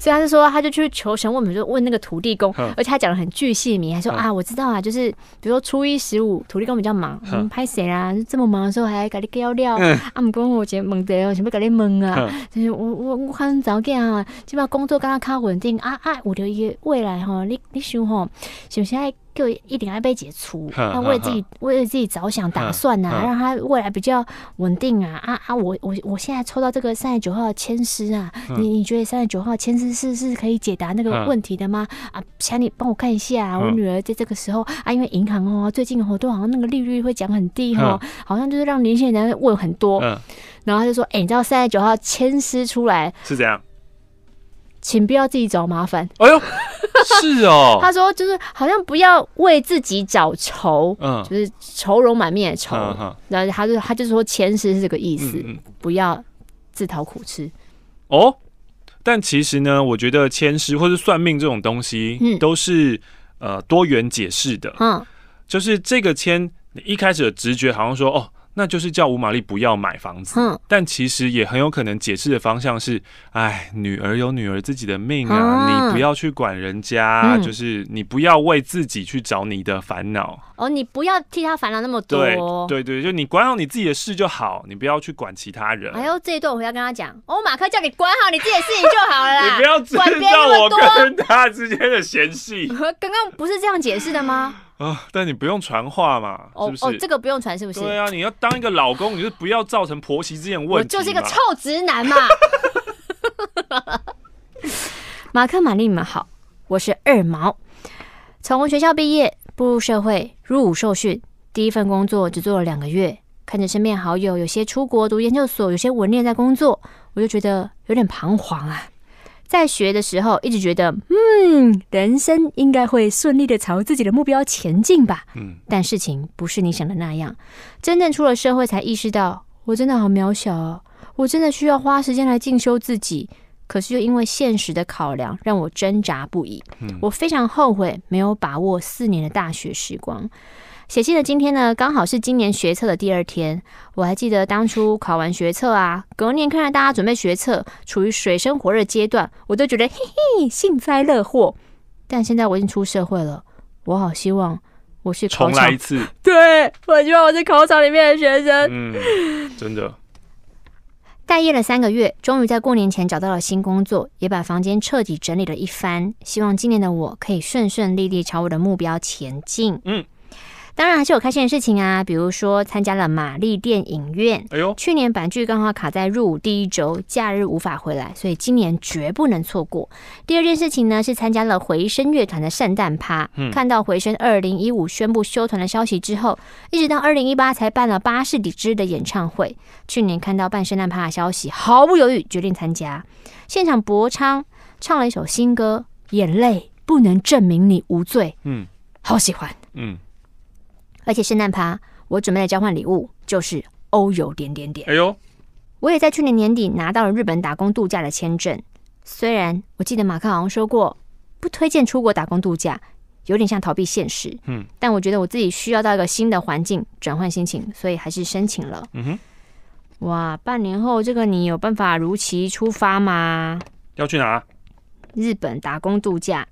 所以他就说，他就去求神问，比如说问那个土地公，而且他讲的很巨细靡，还说啊，我知道啊，就是比如说初一十五土地公比较忙，嗯，拍谁啊？这么忙的时候还给你料料，啊，唔讲我觉得懵的哦，想要给你问啊？就是我我我很早讲啊，基本上工作刚刚较稳定啊。啊，我的一个未来哈，你你想哈，首先就一定要被解除，要为自己为了自己着想打算呐、啊，让他未来比较稳定啊。啊啊！我我我现在抽到这个三十九号的签诗啊，你你觉得三十九号签诗是是可以解答那个问题的吗？啊，请你帮我看一下，我女儿在这个时候啊，因为银行哦最近好多好像那个利率会讲很低哈，好像就是让年轻人问很多，然后他就说，哎，你知道三十九号签诗出来是这样？请不要自己找麻烦。哎呦，是哦。他说就是好像不要为自己找愁，嗯，就是愁容满面的愁。然后他就他就说签诗是这个意思，不要自讨苦吃。哦，但其实呢，我觉得签诗或是算命这种东西，都是呃多元解释的。嗯，就是这个签，你一开始的直觉好像说哦。那就是叫吴玛丽不要买房子，嗯，但其实也很有可能解释的方向是，哎，女儿有女儿自己的命啊，啊你不要去管人家，嗯、就是你不要为自己去找你的烦恼。哦，你不要替他烦恼那么多。对对对，就你管好你自己的事就好，你不要去管其他人。哎呦，这一段我回要跟他讲，欧马克叫你管好你自己的事情就好了啦，你不要制造我跟他之间的嫌隙。刚刚不是这样解释的吗？啊！但你不用传话嘛，是不是？哦，这个不用传，是不是？对啊，你要当一个老公，你就不要造成婆媳之间问题。我就是一个臭直男嘛。马克、玛丽，你们好，我是二毛。从学校毕业，步入社会，入伍受训，第一份工作只做了两个月，看着身边好友有些出国读研究所，有些稳定在工作，我就觉得有点彷徨啊。在学的时候，一直觉得，嗯，人生应该会顺利的朝自己的目标前进吧。嗯，但事情不是你想的那样。真正出了社会，才意识到，我真的好渺小哦。我真的需要花时间来进修自己，可是又因为现实的考量，让我挣扎不已。嗯，我非常后悔没有把握四年的大学时光。写信的今天呢，刚好是今年学测的第二天。我还记得当初考完学测啊，隔年看着大家准备学测，处于水深火热阶段，我都觉得嘿嘿幸灾乐祸。但现在我已经出社会了，我好希望我是考场重来一次。对，我希望我是考场里面的学生。嗯，真的。待业了三个月，终于在过年前找到了新工作，也把房间彻底整理了一番。希望今年的我可以顺顺利利朝我的目标前进。嗯。当然还是有开心的事情啊，比如说参加了玛丽电影院。哎呦，去年版剧刚好卡在入伍第一周，假日无法回来，所以今年绝不能错过。第二件事情呢，是参加了回声乐团的圣诞趴。嗯，看到回声二零一五宣布休团的消息之后，一直到二零一八才办了巴士底之的演唱会。去年看到办圣诞趴的消息，毫不犹豫决定参加。现场博昌唱了一首新歌，眼泪不能证明你无罪。嗯，好喜欢。嗯。而且圣诞趴，我准备的交换礼物就是欧游点点点。哎呦，我也在去年年底拿到了日本打工度假的签证。虽然我记得马克好像说过不推荐出国打工度假，有点像逃避现实。嗯，但我觉得我自己需要到一个新的环境转换心情，所以还是申请了。嗯哼，哇，半年后这个你有办法如期出发吗？要去哪？日本打工度假。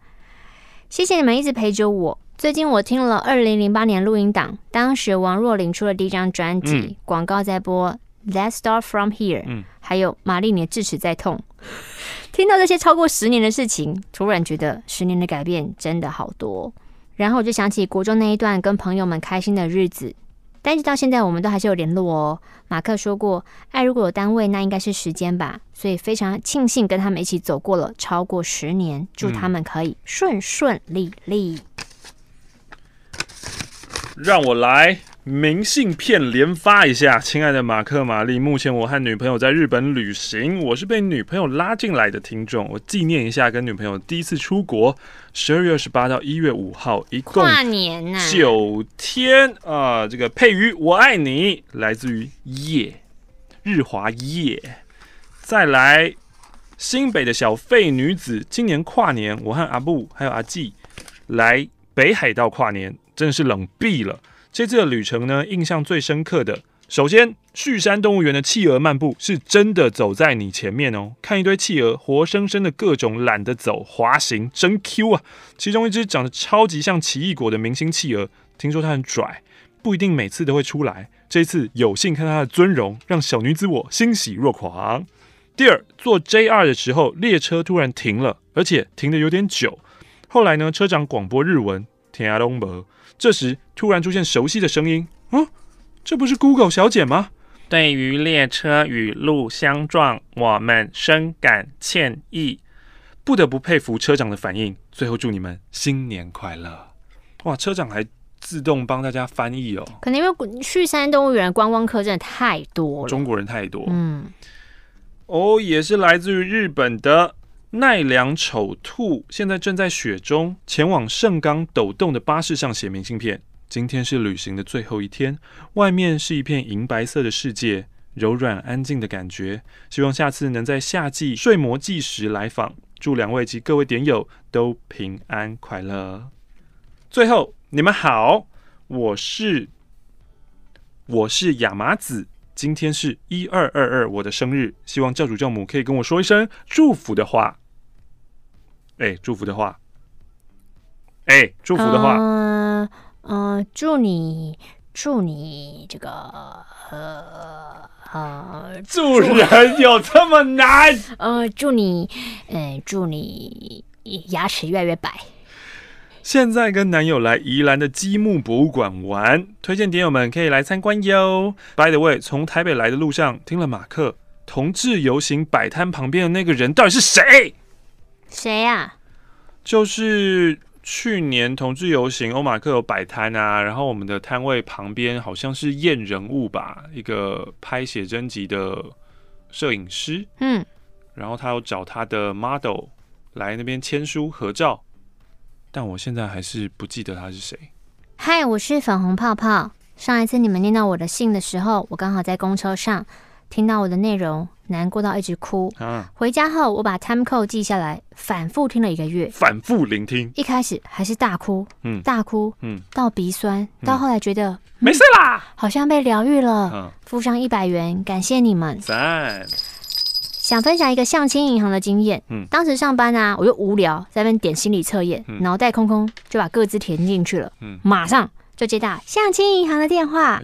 谢谢你们一直陪着我。最近我听了二零零八年录音档，当时王若琳出了第一张专辑，广、嗯、告在播《Let's Start From Here》，嗯，还有玛丽，你的智齿在痛。听到这些超过十年的事情，突然觉得十年的改变真的好多。然后我就想起国中那一段跟朋友们开心的日子，但是到现在我们都还是有联络哦。马克说过，爱如果有单位，那应该是时间吧。所以非常庆幸跟他们一起走过了超过十年，祝他们可以顺顺利利。让我来明信片连发一下，亲爱的马克玛丽，目前我和女朋友在日本旅行，我是被女朋友拉进来的听众，我纪念一下跟女朋友第一次出国，十二月二十八到一月五号，一共跨年呐九天啊、这个配于我爱你，来自于夜日华夜，再来新北的小废女子，今年跨年，我和阿布还有阿纪来北海道跨年，真的是冷毙了。这次的旅程呢，印象最深刻的，首先旭山动物园的企鹅漫步是真的走在你前面哦，看一堆企鹅活生生的各种懒得走滑行，真 Q 啊！其中一只长得超级像奇异果的明星企鹅，听说它很拽，不一定每次都会出来。这次有幸看它的尊容，让小女子我欣喜若狂。第二，坐 JR 的时候，列车突然停了，而且停得有点久。后来呢，车长广播日文，听不懂。这时突然出现熟悉的声音，啊，这不是 Google 小姐吗？对于列车与路相撞，我们深感歉意。不得不佩服车长的反应。最后祝你们新年快乐！哇，车长还自动帮大家翻译哦。可能因为旭山动物园观光客真的太多了，中国人太多。嗯。哦，也是来自于日本的奈良丑兔，现在正在雪中前往盛冈抖动的巴士上写明信片。今天是旅行的最后一天，外面是一片银白色的世界，柔软安静的感觉。希望下次能在夏季睡魔季时来访。祝两位及各位点友都平安快乐。最后，你们好，我是我是亚麻子。今天是一二二二，我的生日，希望教主教母可以跟我说一声祝福的话。哎，祝福的话，哎，祝福的话，嗯、呃呃，祝你，祝你这个，呃呃，祝人有这么难？呃，祝你，嗯、呃，祝你牙齿越来越白。现在跟男友来宜兰的积木博物馆玩，推荐点友们可以来参观哟。By the way，从台北来的路上听了马克同志游行摆摊旁边的那个人到底是谁？谁呀、啊？就是去年同志游行，欧马克有摆摊啊，然后我们的摊位旁边好像是验人物吧，一个拍写真集的摄影师。嗯，然后他有找他的 model 来那边签书合照。但我现在还是不记得他是谁。嗨，我是粉红泡泡。上一次你们念到我的信的时候，我刚好在公车上听到我的内容，难过到一直哭。啊，回家后我把 time code 记下来，反复听了一个月，反复聆听。一开始还是大哭，嗯，大哭，嗯，到鼻酸，到后来觉得、嗯、没事啦，好像被疗愈了。嗯，付上一百元，感谢你们。赞。想分享一个相亲银行的经验。嗯，当时上班啊，我就无聊，在那边点心理测验，脑、嗯、袋空空，就把各自填进去了。嗯，马上就接到相亲银行的电话。哎，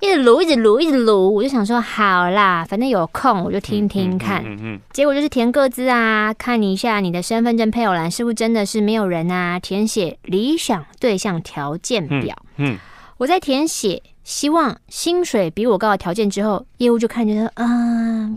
一直撸，一直撸，一直撸，我就想说好啦，反正有空我就听听看。嗯嗯，嗯，嗯，结果就是填各自啊，看你一下你的身份证配偶栏是不是真的是没有人啊，填写理想对象条件表。嗯，嗯我在填写希望薪水比我高的条件之后，业务就看见说，嗯。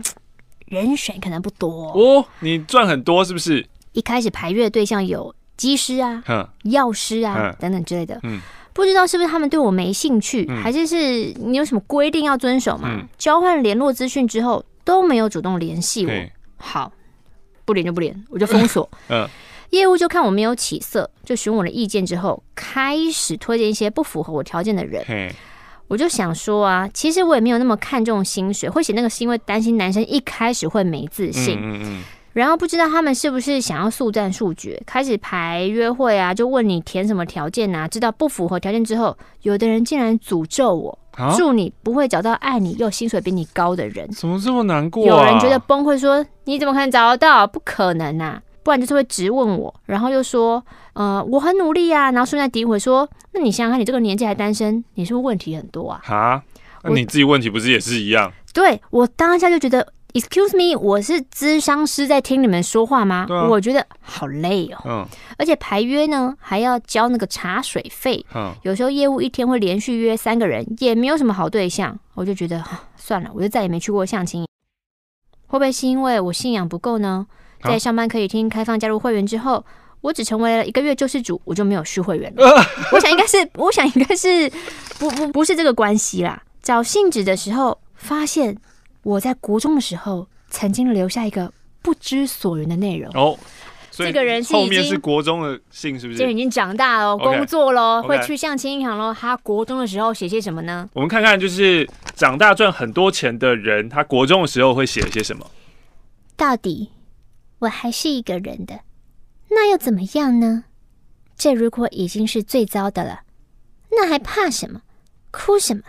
人选可能不多。哦，你赚很多是不是？一开始排阅的对象有机师啊、药师啊等等之类的，嗯，不知道是不是他们对我没兴趣，嗯、还是是你有什么规定要遵守嘛？嗯、交换联络资讯之后都没有主动联系我，好，不连就不连，我就封锁。嗯，业务就看我没有起色，就询我的意见之后，开始推荐一些不符合我条件的人。我就想说啊，其实我也没有那么看重薪水，会写那个是因为担心男生一开始会没自信，嗯嗯嗯，然后不知道他们是不是想要速战速决，开始排约会啊，就问你填什么条件啊，知道不符合条件之后，有的人竟然诅咒我，啊、祝你不会找到爱你又薪水比你高的人，怎么这么难过、啊？有人觉得崩溃，说你怎么可能找得到？不可能啊！不然就是会质问我，然后又说，呃，我很努力啊，然后顺便诋毁说，那你想想看，你这个年纪还单身，你是不是问题很多啊？哈，那你自己问题不是也是一样？对，我当下就觉得，excuse me，我是咨商师在听你们说话吗？啊、我觉得好累哦。嗯。而且排约呢，还要交那个茶水费。嗯。有时候业务一天会连续约三个人，也没有什么好对象，我就觉得算了，我就再也没去过相亲。会不会是因为我信仰不够呢？在上班可以听开放加入会员之后，我只成为了一个月救世主，我就没有续会员了。我想应该是，我想应该是 不不不是这个关系啦。找信纸的时候，发现我在国中的时候曾经留下一个不知所云的内容哦。所以这个人是后面是国中的信，是不是？就已经长大了，工作了会去相亲银行了。他国中的时候写些什么呢？我们看看，就是长大赚很多钱的人，他国中的时候会写些什么？到底？我还是一个人的，那又怎么样呢？这如果已经是最糟的了，那还怕什么？哭什么？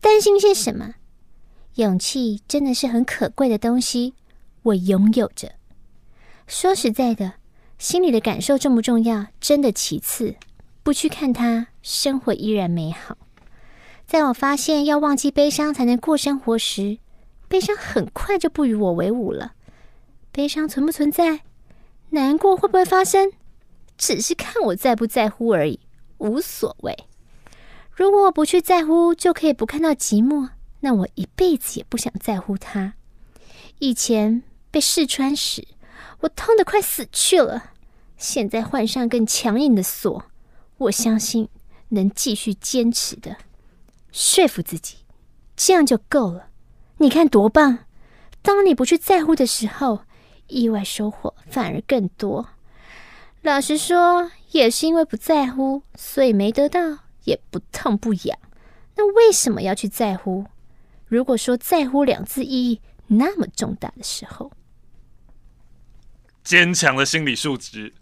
担心些什么？勇气真的是很可贵的东西，我拥有着。说实在的，心里的感受重不重要？真的其次，不去看它，生活依然美好。在我发现要忘记悲伤才能过生活时，悲伤很快就不与我为伍了。悲伤存不存在？难过会不会发生？只是看我在不在乎而已，无所谓。如果我不去在乎，就可以不看到寂寞，那我一辈子也不想在乎它。以前被试穿时，我痛得快死去了。现在换上更强硬的锁，我相信能继续坚持的。说服自己，这样就够了。你看多棒！当你不去在乎的时候，意外收获反而更多。老实说，也是因为不在乎，所以没得到，也不痛不痒。那为什么要去在乎？如果说“在乎”两字意义那么重大的时候，坚强的心理素质，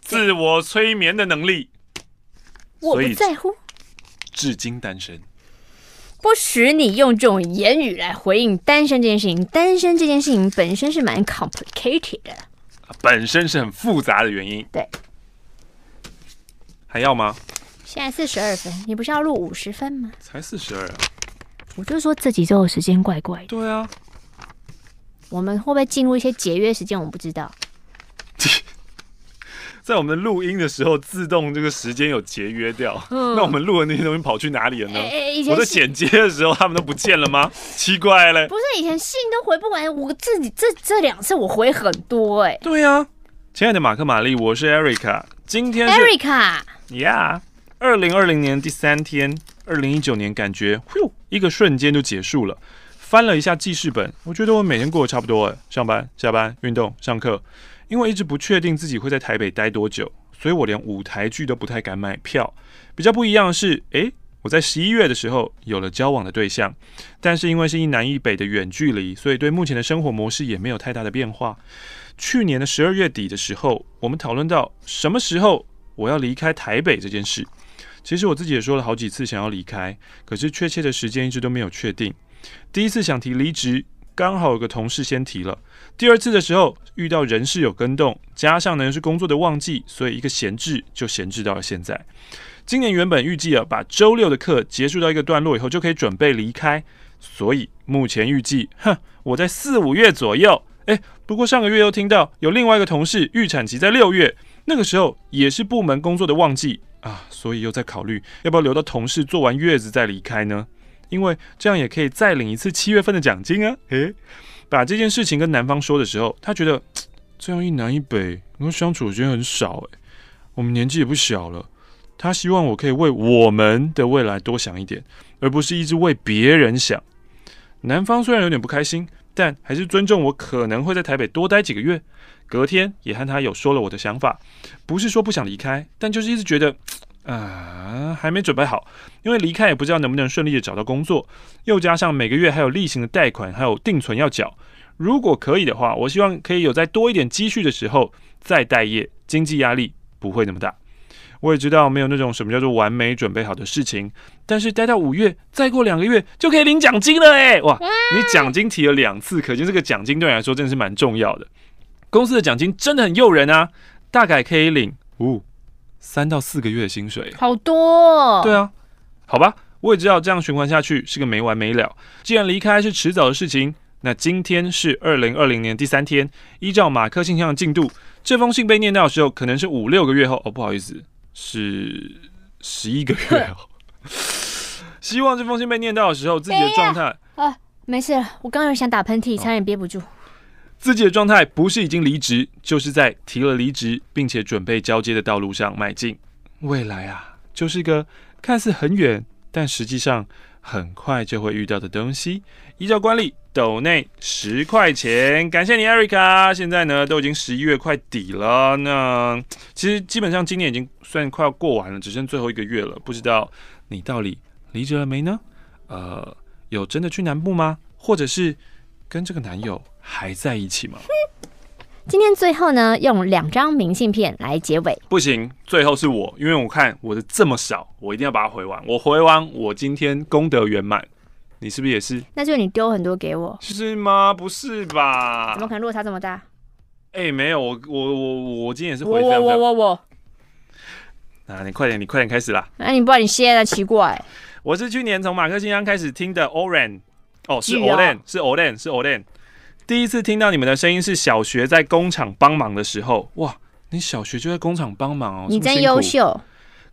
自我催眠的能力，我不在乎，至今单身。不许你用这种言语来回应单身这件事情。单身这件事情本身是蛮 complicated 的，本身是很复杂的原因。对，还要吗？现在四十二分，你不是要录五十分吗？才四十二啊！我就说这几周的时间怪怪的。对啊，我们会不会进入一些节约时间？我不知道。在我们录音的时候，自动这个时间有节约掉。嗯，那我们录的那些东西跑去哪里了呢？欸欸、我在剪接的时候，他们都不见了吗？奇怪嘞！不是以前信都回不完，我自己这这两次我回很多哎、欸。对呀、啊，亲爱的马克玛丽，我是 Erica，今天是 Erica，Yeah，二零二零年第三天，二零一九年感觉呼一个瞬间就结束了。翻了一下记事本，我觉得我每天过得差不多哎，上班、下班、运动、上课。因为一直不确定自己会在台北待多久，所以我连舞台剧都不太敢买票。比较不一样的是，诶，我在十一月的时候有了交往的对象，但是因为是一南一北的远距离，所以对目前的生活模式也没有太大的变化。去年的十二月底的时候，我们讨论到什么时候我要离开台北这件事。其实我自己也说了好几次想要离开，可是确切的时间一直都没有确定。第一次想提离职。刚好有个同事先提了，第二次的时候遇到人事有更动，加上呢是工作的旺季，所以一个闲置就闲置到了现在。今年原本预计啊，把周六的课结束到一个段落以后就可以准备离开，所以目前预计，哼，我在四五月左右。诶，不过上个月又听到有另外一个同事预产期在六月，那个时候也是部门工作的旺季啊，所以又在考虑要不要留到同事做完月子再离开呢？因为这样也可以再领一次七月份的奖金啊！诶，把这件事情跟男方说的时候，他觉得 这样一南一北，然后相处的时间很少。诶，我们年纪也不小了，他希望我可以为我们的未来多想一点，而不是一直为别人想。男方虽然有点不开心，但还是尊重我可能会在台北多待几个月。隔天也和他有说了我的想法，不是说不想离开，但就是一直觉得。啊，还没准备好，因为离开也不知道能不能顺利的找到工作，又加上每个月还有例行的贷款，还有定存要缴。如果可以的话，我希望可以有再多一点积蓄的时候再待业，经济压力不会那么大。我也知道没有那种什么叫做完美准备好的事情，但是待到五月，再过两个月就可以领奖金了哎！哇，你奖金提了两次，可见这个奖金对你来说真的是蛮重要的。公司的奖金真的很诱人啊，大概可以领五。哦三到四个月的薪水，好多哦。对啊，好吧，我也知道这样循环下去是个没完没了。既然离开是迟早的事情，那今天是二零二零年第三天，依照马克信箱的进度，这封信被念到的时候，可能是五六个月后。哦，不好意思，是十一个月后。希望这封信被念到的时候，自己的状态……啊，没事了，我刚有想打喷嚏，差点憋不住。自己的状态不是已经离职，就是在提了离职，并且准备交接的道路上迈进。未来啊，就是一个看似很远，但实际上很快就会遇到的东西。依照惯例，抖内十块钱，感谢你，Erica。现在呢，都已经十一月快底了，那其实基本上今年已经算快要过完了，只剩最后一个月了。不知道你到底离职了没呢？呃，有真的去南部吗？或者是跟这个男友？还在一起吗？今天最后呢，用两张明信片来结尾。不行，最后是我，因为我看我的这么少，我一定要把它回完。我回完，我今天功德圆满。你是不是也是？那就你丢很多给我，是吗？不是吧？怎么可能落差这么大？哎、欸，没有，我我我我今天也是回。我我我我。那你快点，你快点开始啦。那、啊、你不然你歇了，奇怪。我是去年从马克信箱开始听的 Oran，哦，是 Oran，是 Oran，是 Oren。第一次听到你们的声音是小学在工厂帮忙的时候，哇，你小学就在工厂帮忙哦，你真优秀。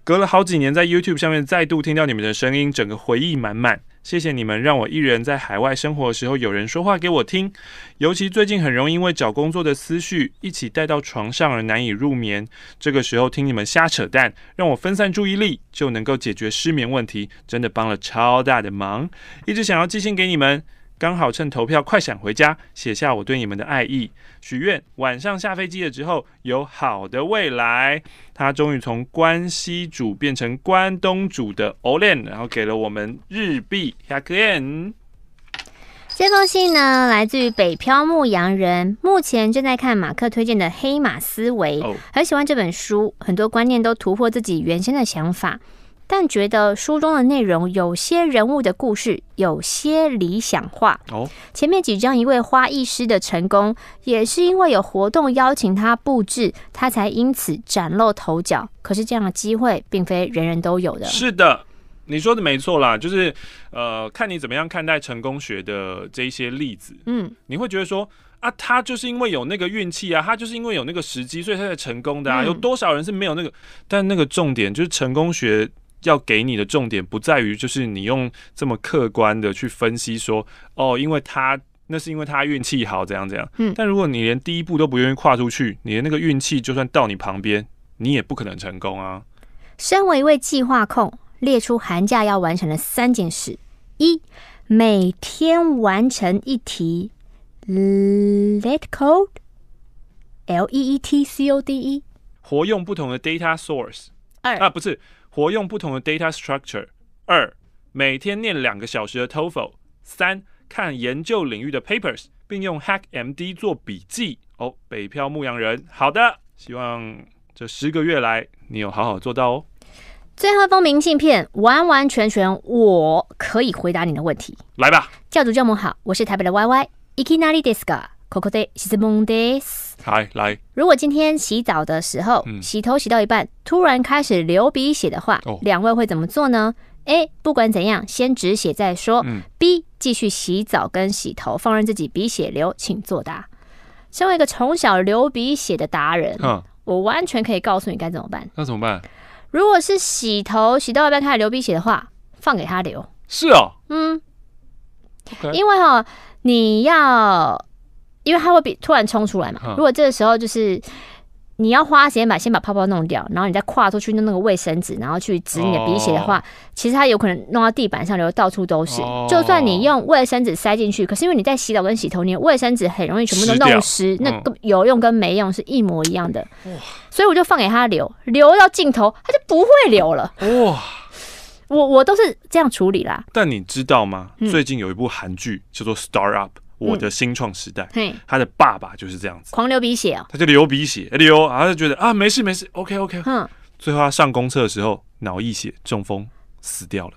隔了好几年，在 YouTube 上面再度听到你们的声音，整个回忆满满。谢谢你们让我一人在海外生活的时候有人说话给我听，尤其最近很容易因为找工作的思绪一起带到床上而难以入眠，这个时候听你们瞎扯淡，让我分散注意力，就能够解决失眠问题，真的帮了超大的忙。一直想要寄信给你们。刚好趁投票快闪回家，写下我对你们的爱意，许愿晚上下飞机了之后有好的未来。他终于从关西主变成关东煮的 Olen，然后给了我们日币100 yen。这封信呢，来自于北漂牧羊人，目前正在看马克推荐的《黑马思维》，很喜欢这本书，很多观念都突破自己原先的想法。但觉得书中的内容有些人物的故事有些理想化哦。前面几章一位花艺师的成功，也是因为有活动邀请他布置，他才因此崭露头角。可是这样的机会并非人人都有的。是的，你说的没错啦，就是呃，看你怎么样看待成功学的这一些例子。嗯，你会觉得说啊，他就是因为有那个运气啊，他就是因为有那个时机，所以他才成功的啊。有多少人是没有那个？但那个重点就是成功学。要给你的重点不在于，就是你用这么客观的去分析说，哦，因为他那是因为他运气好，怎样怎样。嗯。但如果你连第一步都不愿意跨出去，你的那个运气就算到你旁边，你也不可能成功啊。身为一位计划控，列出寒假要完成的三件事：一，每天完成一题，Let code，L E E T C O D E，活用不同的 data source。二啊，不是。活用不同的 data structure。二，每天念两个小时的 TOEFL。三，看研究领域的 papers，并用 HackMD 做笔记。哦，北漂牧羊人，好的，希望这十个月来你有好好做到哦。最后一封明信片，完完全全我可以回答你的问题。来吧，教主教母好，我是台北的 YY。いきなりですがここで质问です。 来来，如果今天洗澡的时候，嗯、洗头洗到一半，突然开始流鼻血的话，哦、两位会怎么做呢？A. 不管怎样，先止血再说。嗯、B. 继续洗澡跟洗头，放任自己鼻血流，请作答。身为一个从小流鼻血的达人，嗯、我完全可以告诉你该怎么办。那怎么办？如果是洗头洗到一半开始流鼻血的话，放给他流。是哦，嗯.因为哈，你要。因为它会比突然冲出来嘛，如果这个时候就是你要花时间把先把泡泡弄掉，然后你再跨出去弄那个卫生纸，然后去止你的鼻血的话，其实它有可能弄到地板上流到处都是。就算你用卫生纸塞进去，可是因为你在洗澡跟洗头，你的卫生纸很容易全部都弄湿，那个有用跟没用是一模一样的。所以我就放给他流，流到尽头，他就不会流了。哇，我我都是这样处理啦。但你知道吗？最近有一部韩剧叫做《Start Up》。我的新创时代，嗯、他的爸爸就是这样子，狂流鼻血哦，他就流鼻血。流，然后就觉得啊没事没事，OK OK，嗯，最后他上公厕的时候脑溢血中风死掉了。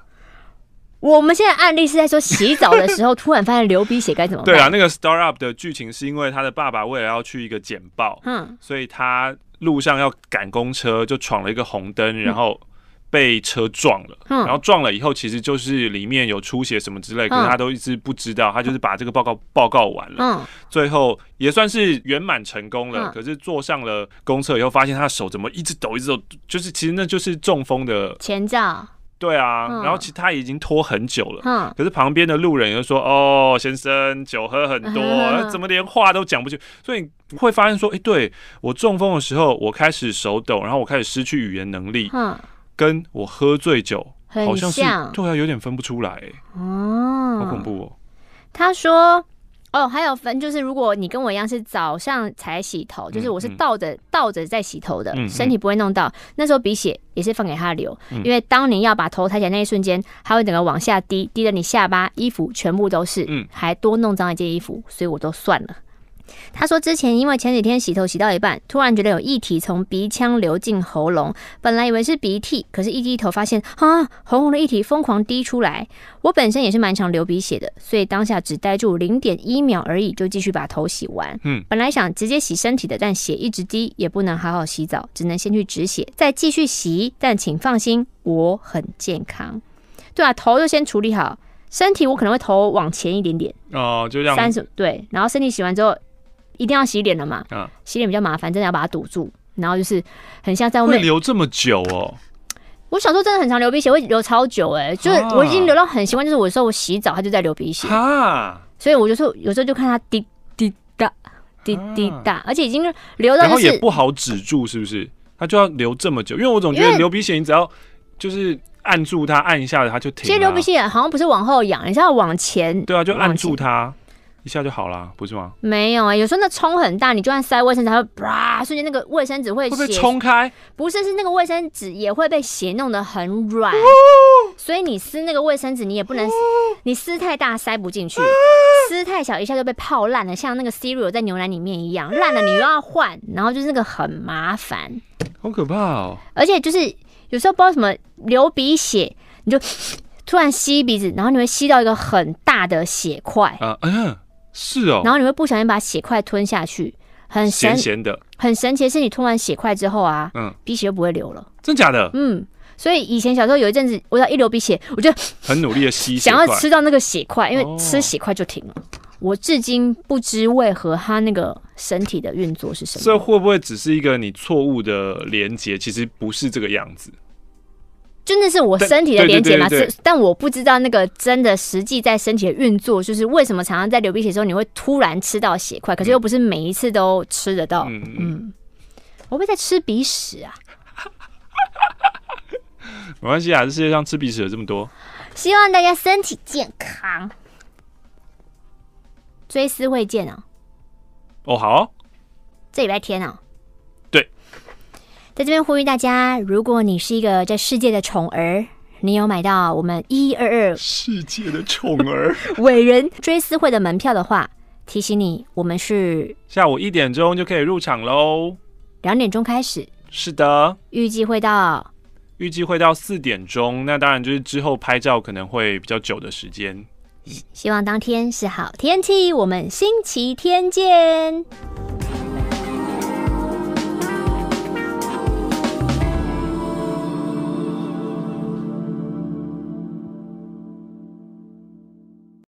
我们现在案例是在说洗澡的时候突然发现流鼻血该怎么办？对啊，那个 Startup 的剧情是因为他的爸爸为了要去一个简报，嗯，所以他路上要赶公车就闯了一个红灯，然后。被车撞了，然后撞了以后，其实就是里面有出血什么之类，可是他都一直不知道，他就是把这个报告报告完了，最后也算是圆满成功了。可是坐上了公车以后，发现他的手怎么一直抖，一直抖，就是其实那就是中风的前兆。对啊，然后其实他已经拖很久了，可是旁边的路人又说：“哦，先生，酒喝很多，怎么连话都讲不清？”所以你会发现说：“哎，对，我中风的时候，我开始手抖，然后我开始失去语言能力。”跟我喝醉酒好像是，对啊，有点分不出来。哦，好恐怖哦。他说，哦，还有分，就是如果你跟我一样是早上才洗头，就是我是倒着倒着在洗头的，身体不会弄到，那时候鼻血也是放给他流，因为当你要把头抬起来那一瞬间，他会整个往下滴，滴的你下巴、衣服全部都是，还多弄脏一件衣服，所以我都算了。他说之前因为前几天洗头洗到一半，突然觉得有液体从鼻腔流进喉咙，本来以为是鼻涕，可是一低头发现啊，红红的液体疯狂滴出来。我本身也是蛮常流鼻血的，所以当下只待住零点一秒而已，就继续把头洗完。嗯，本来想直接洗身体的，但血一直滴，也不能好好洗澡，只能先去止血，再继续洗。但请放心，我很健康。对啊，头就先处理好。身体我可能会头往前一点点哦，就这样三十对，然后身体洗完之后一定要洗脸了嘛，嗯，洗脸比较麻烦，真的要把它堵住，然后就是很像在外面会流这么久哦。我小时候真的很常流鼻血，会流超久哎、欸，就是我已经流到很习惯，就是我说我洗澡它就在流鼻血啊，所以我就说有时候就看它滴滴答滴滴答，而且已经流到、就是，然后也不好止住，是不是？它就要流这么久，因为我总觉得流鼻血你只要就是。按住它，按一下它就停。其实流鼻血好像不是往后仰，你是要往前。对啊，就按住它一下就好了，不是吗？没有啊、欸，有时候那冲很大，你就算塞卫生纸，它会啪，瞬间那个卫生纸会会被冲开。不是，是那个卫生纸也会被血弄得很软，哦、所以你撕那个卫生纸，你也不能，哦、你撕太大塞不进去，哦、撕太小一下就被泡烂了，像那个 cereal 在牛奶里面一样烂了，你又要换，然后就是那个很麻烦，好可怕哦。而且就是。有时候不知道什么流鼻血，你就突然吸鼻子，然后你会吸到一个很大的血块啊，嗯，是哦，然后你会不小心把血块吞下去，很咸咸的，很神奇的是，你吞完血块之后啊，嗯，鼻血就不会流了，真假的？嗯，所以以前小时候有一阵子，我要一流鼻血，我就很努力的吸，想要吃到那个血块，因为吃血块就停了。哦、我至今不知为何他那个身体的运作是什么，这会不会只是一个你错误的连接？其实不是这个样子。真的是我身体的连接嘛？是，但我不知道那个真的实际在身体的运作，就是为什么常常在流鼻血的时候你会突然吃到血块，可是又不是每一次都吃得到。嗯，嗯，我会在吃鼻屎啊？没关系啊，这世界上吃鼻屎的这么多。希望大家身体健康。追思会见啊！哦，好哦，这礼拜天啊。在这边呼吁大家，如果你是一个这世界的宠儿，你有买到我们一二二世界的宠儿 伟人追思会的门票的话，提醒你，我们是下午一点钟就可以入场喽，两点钟开始。是的，预计会到预计会到四点钟，那当然就是之后拍照可能会比较久的时间。希望当天是好天气，我们星期天见。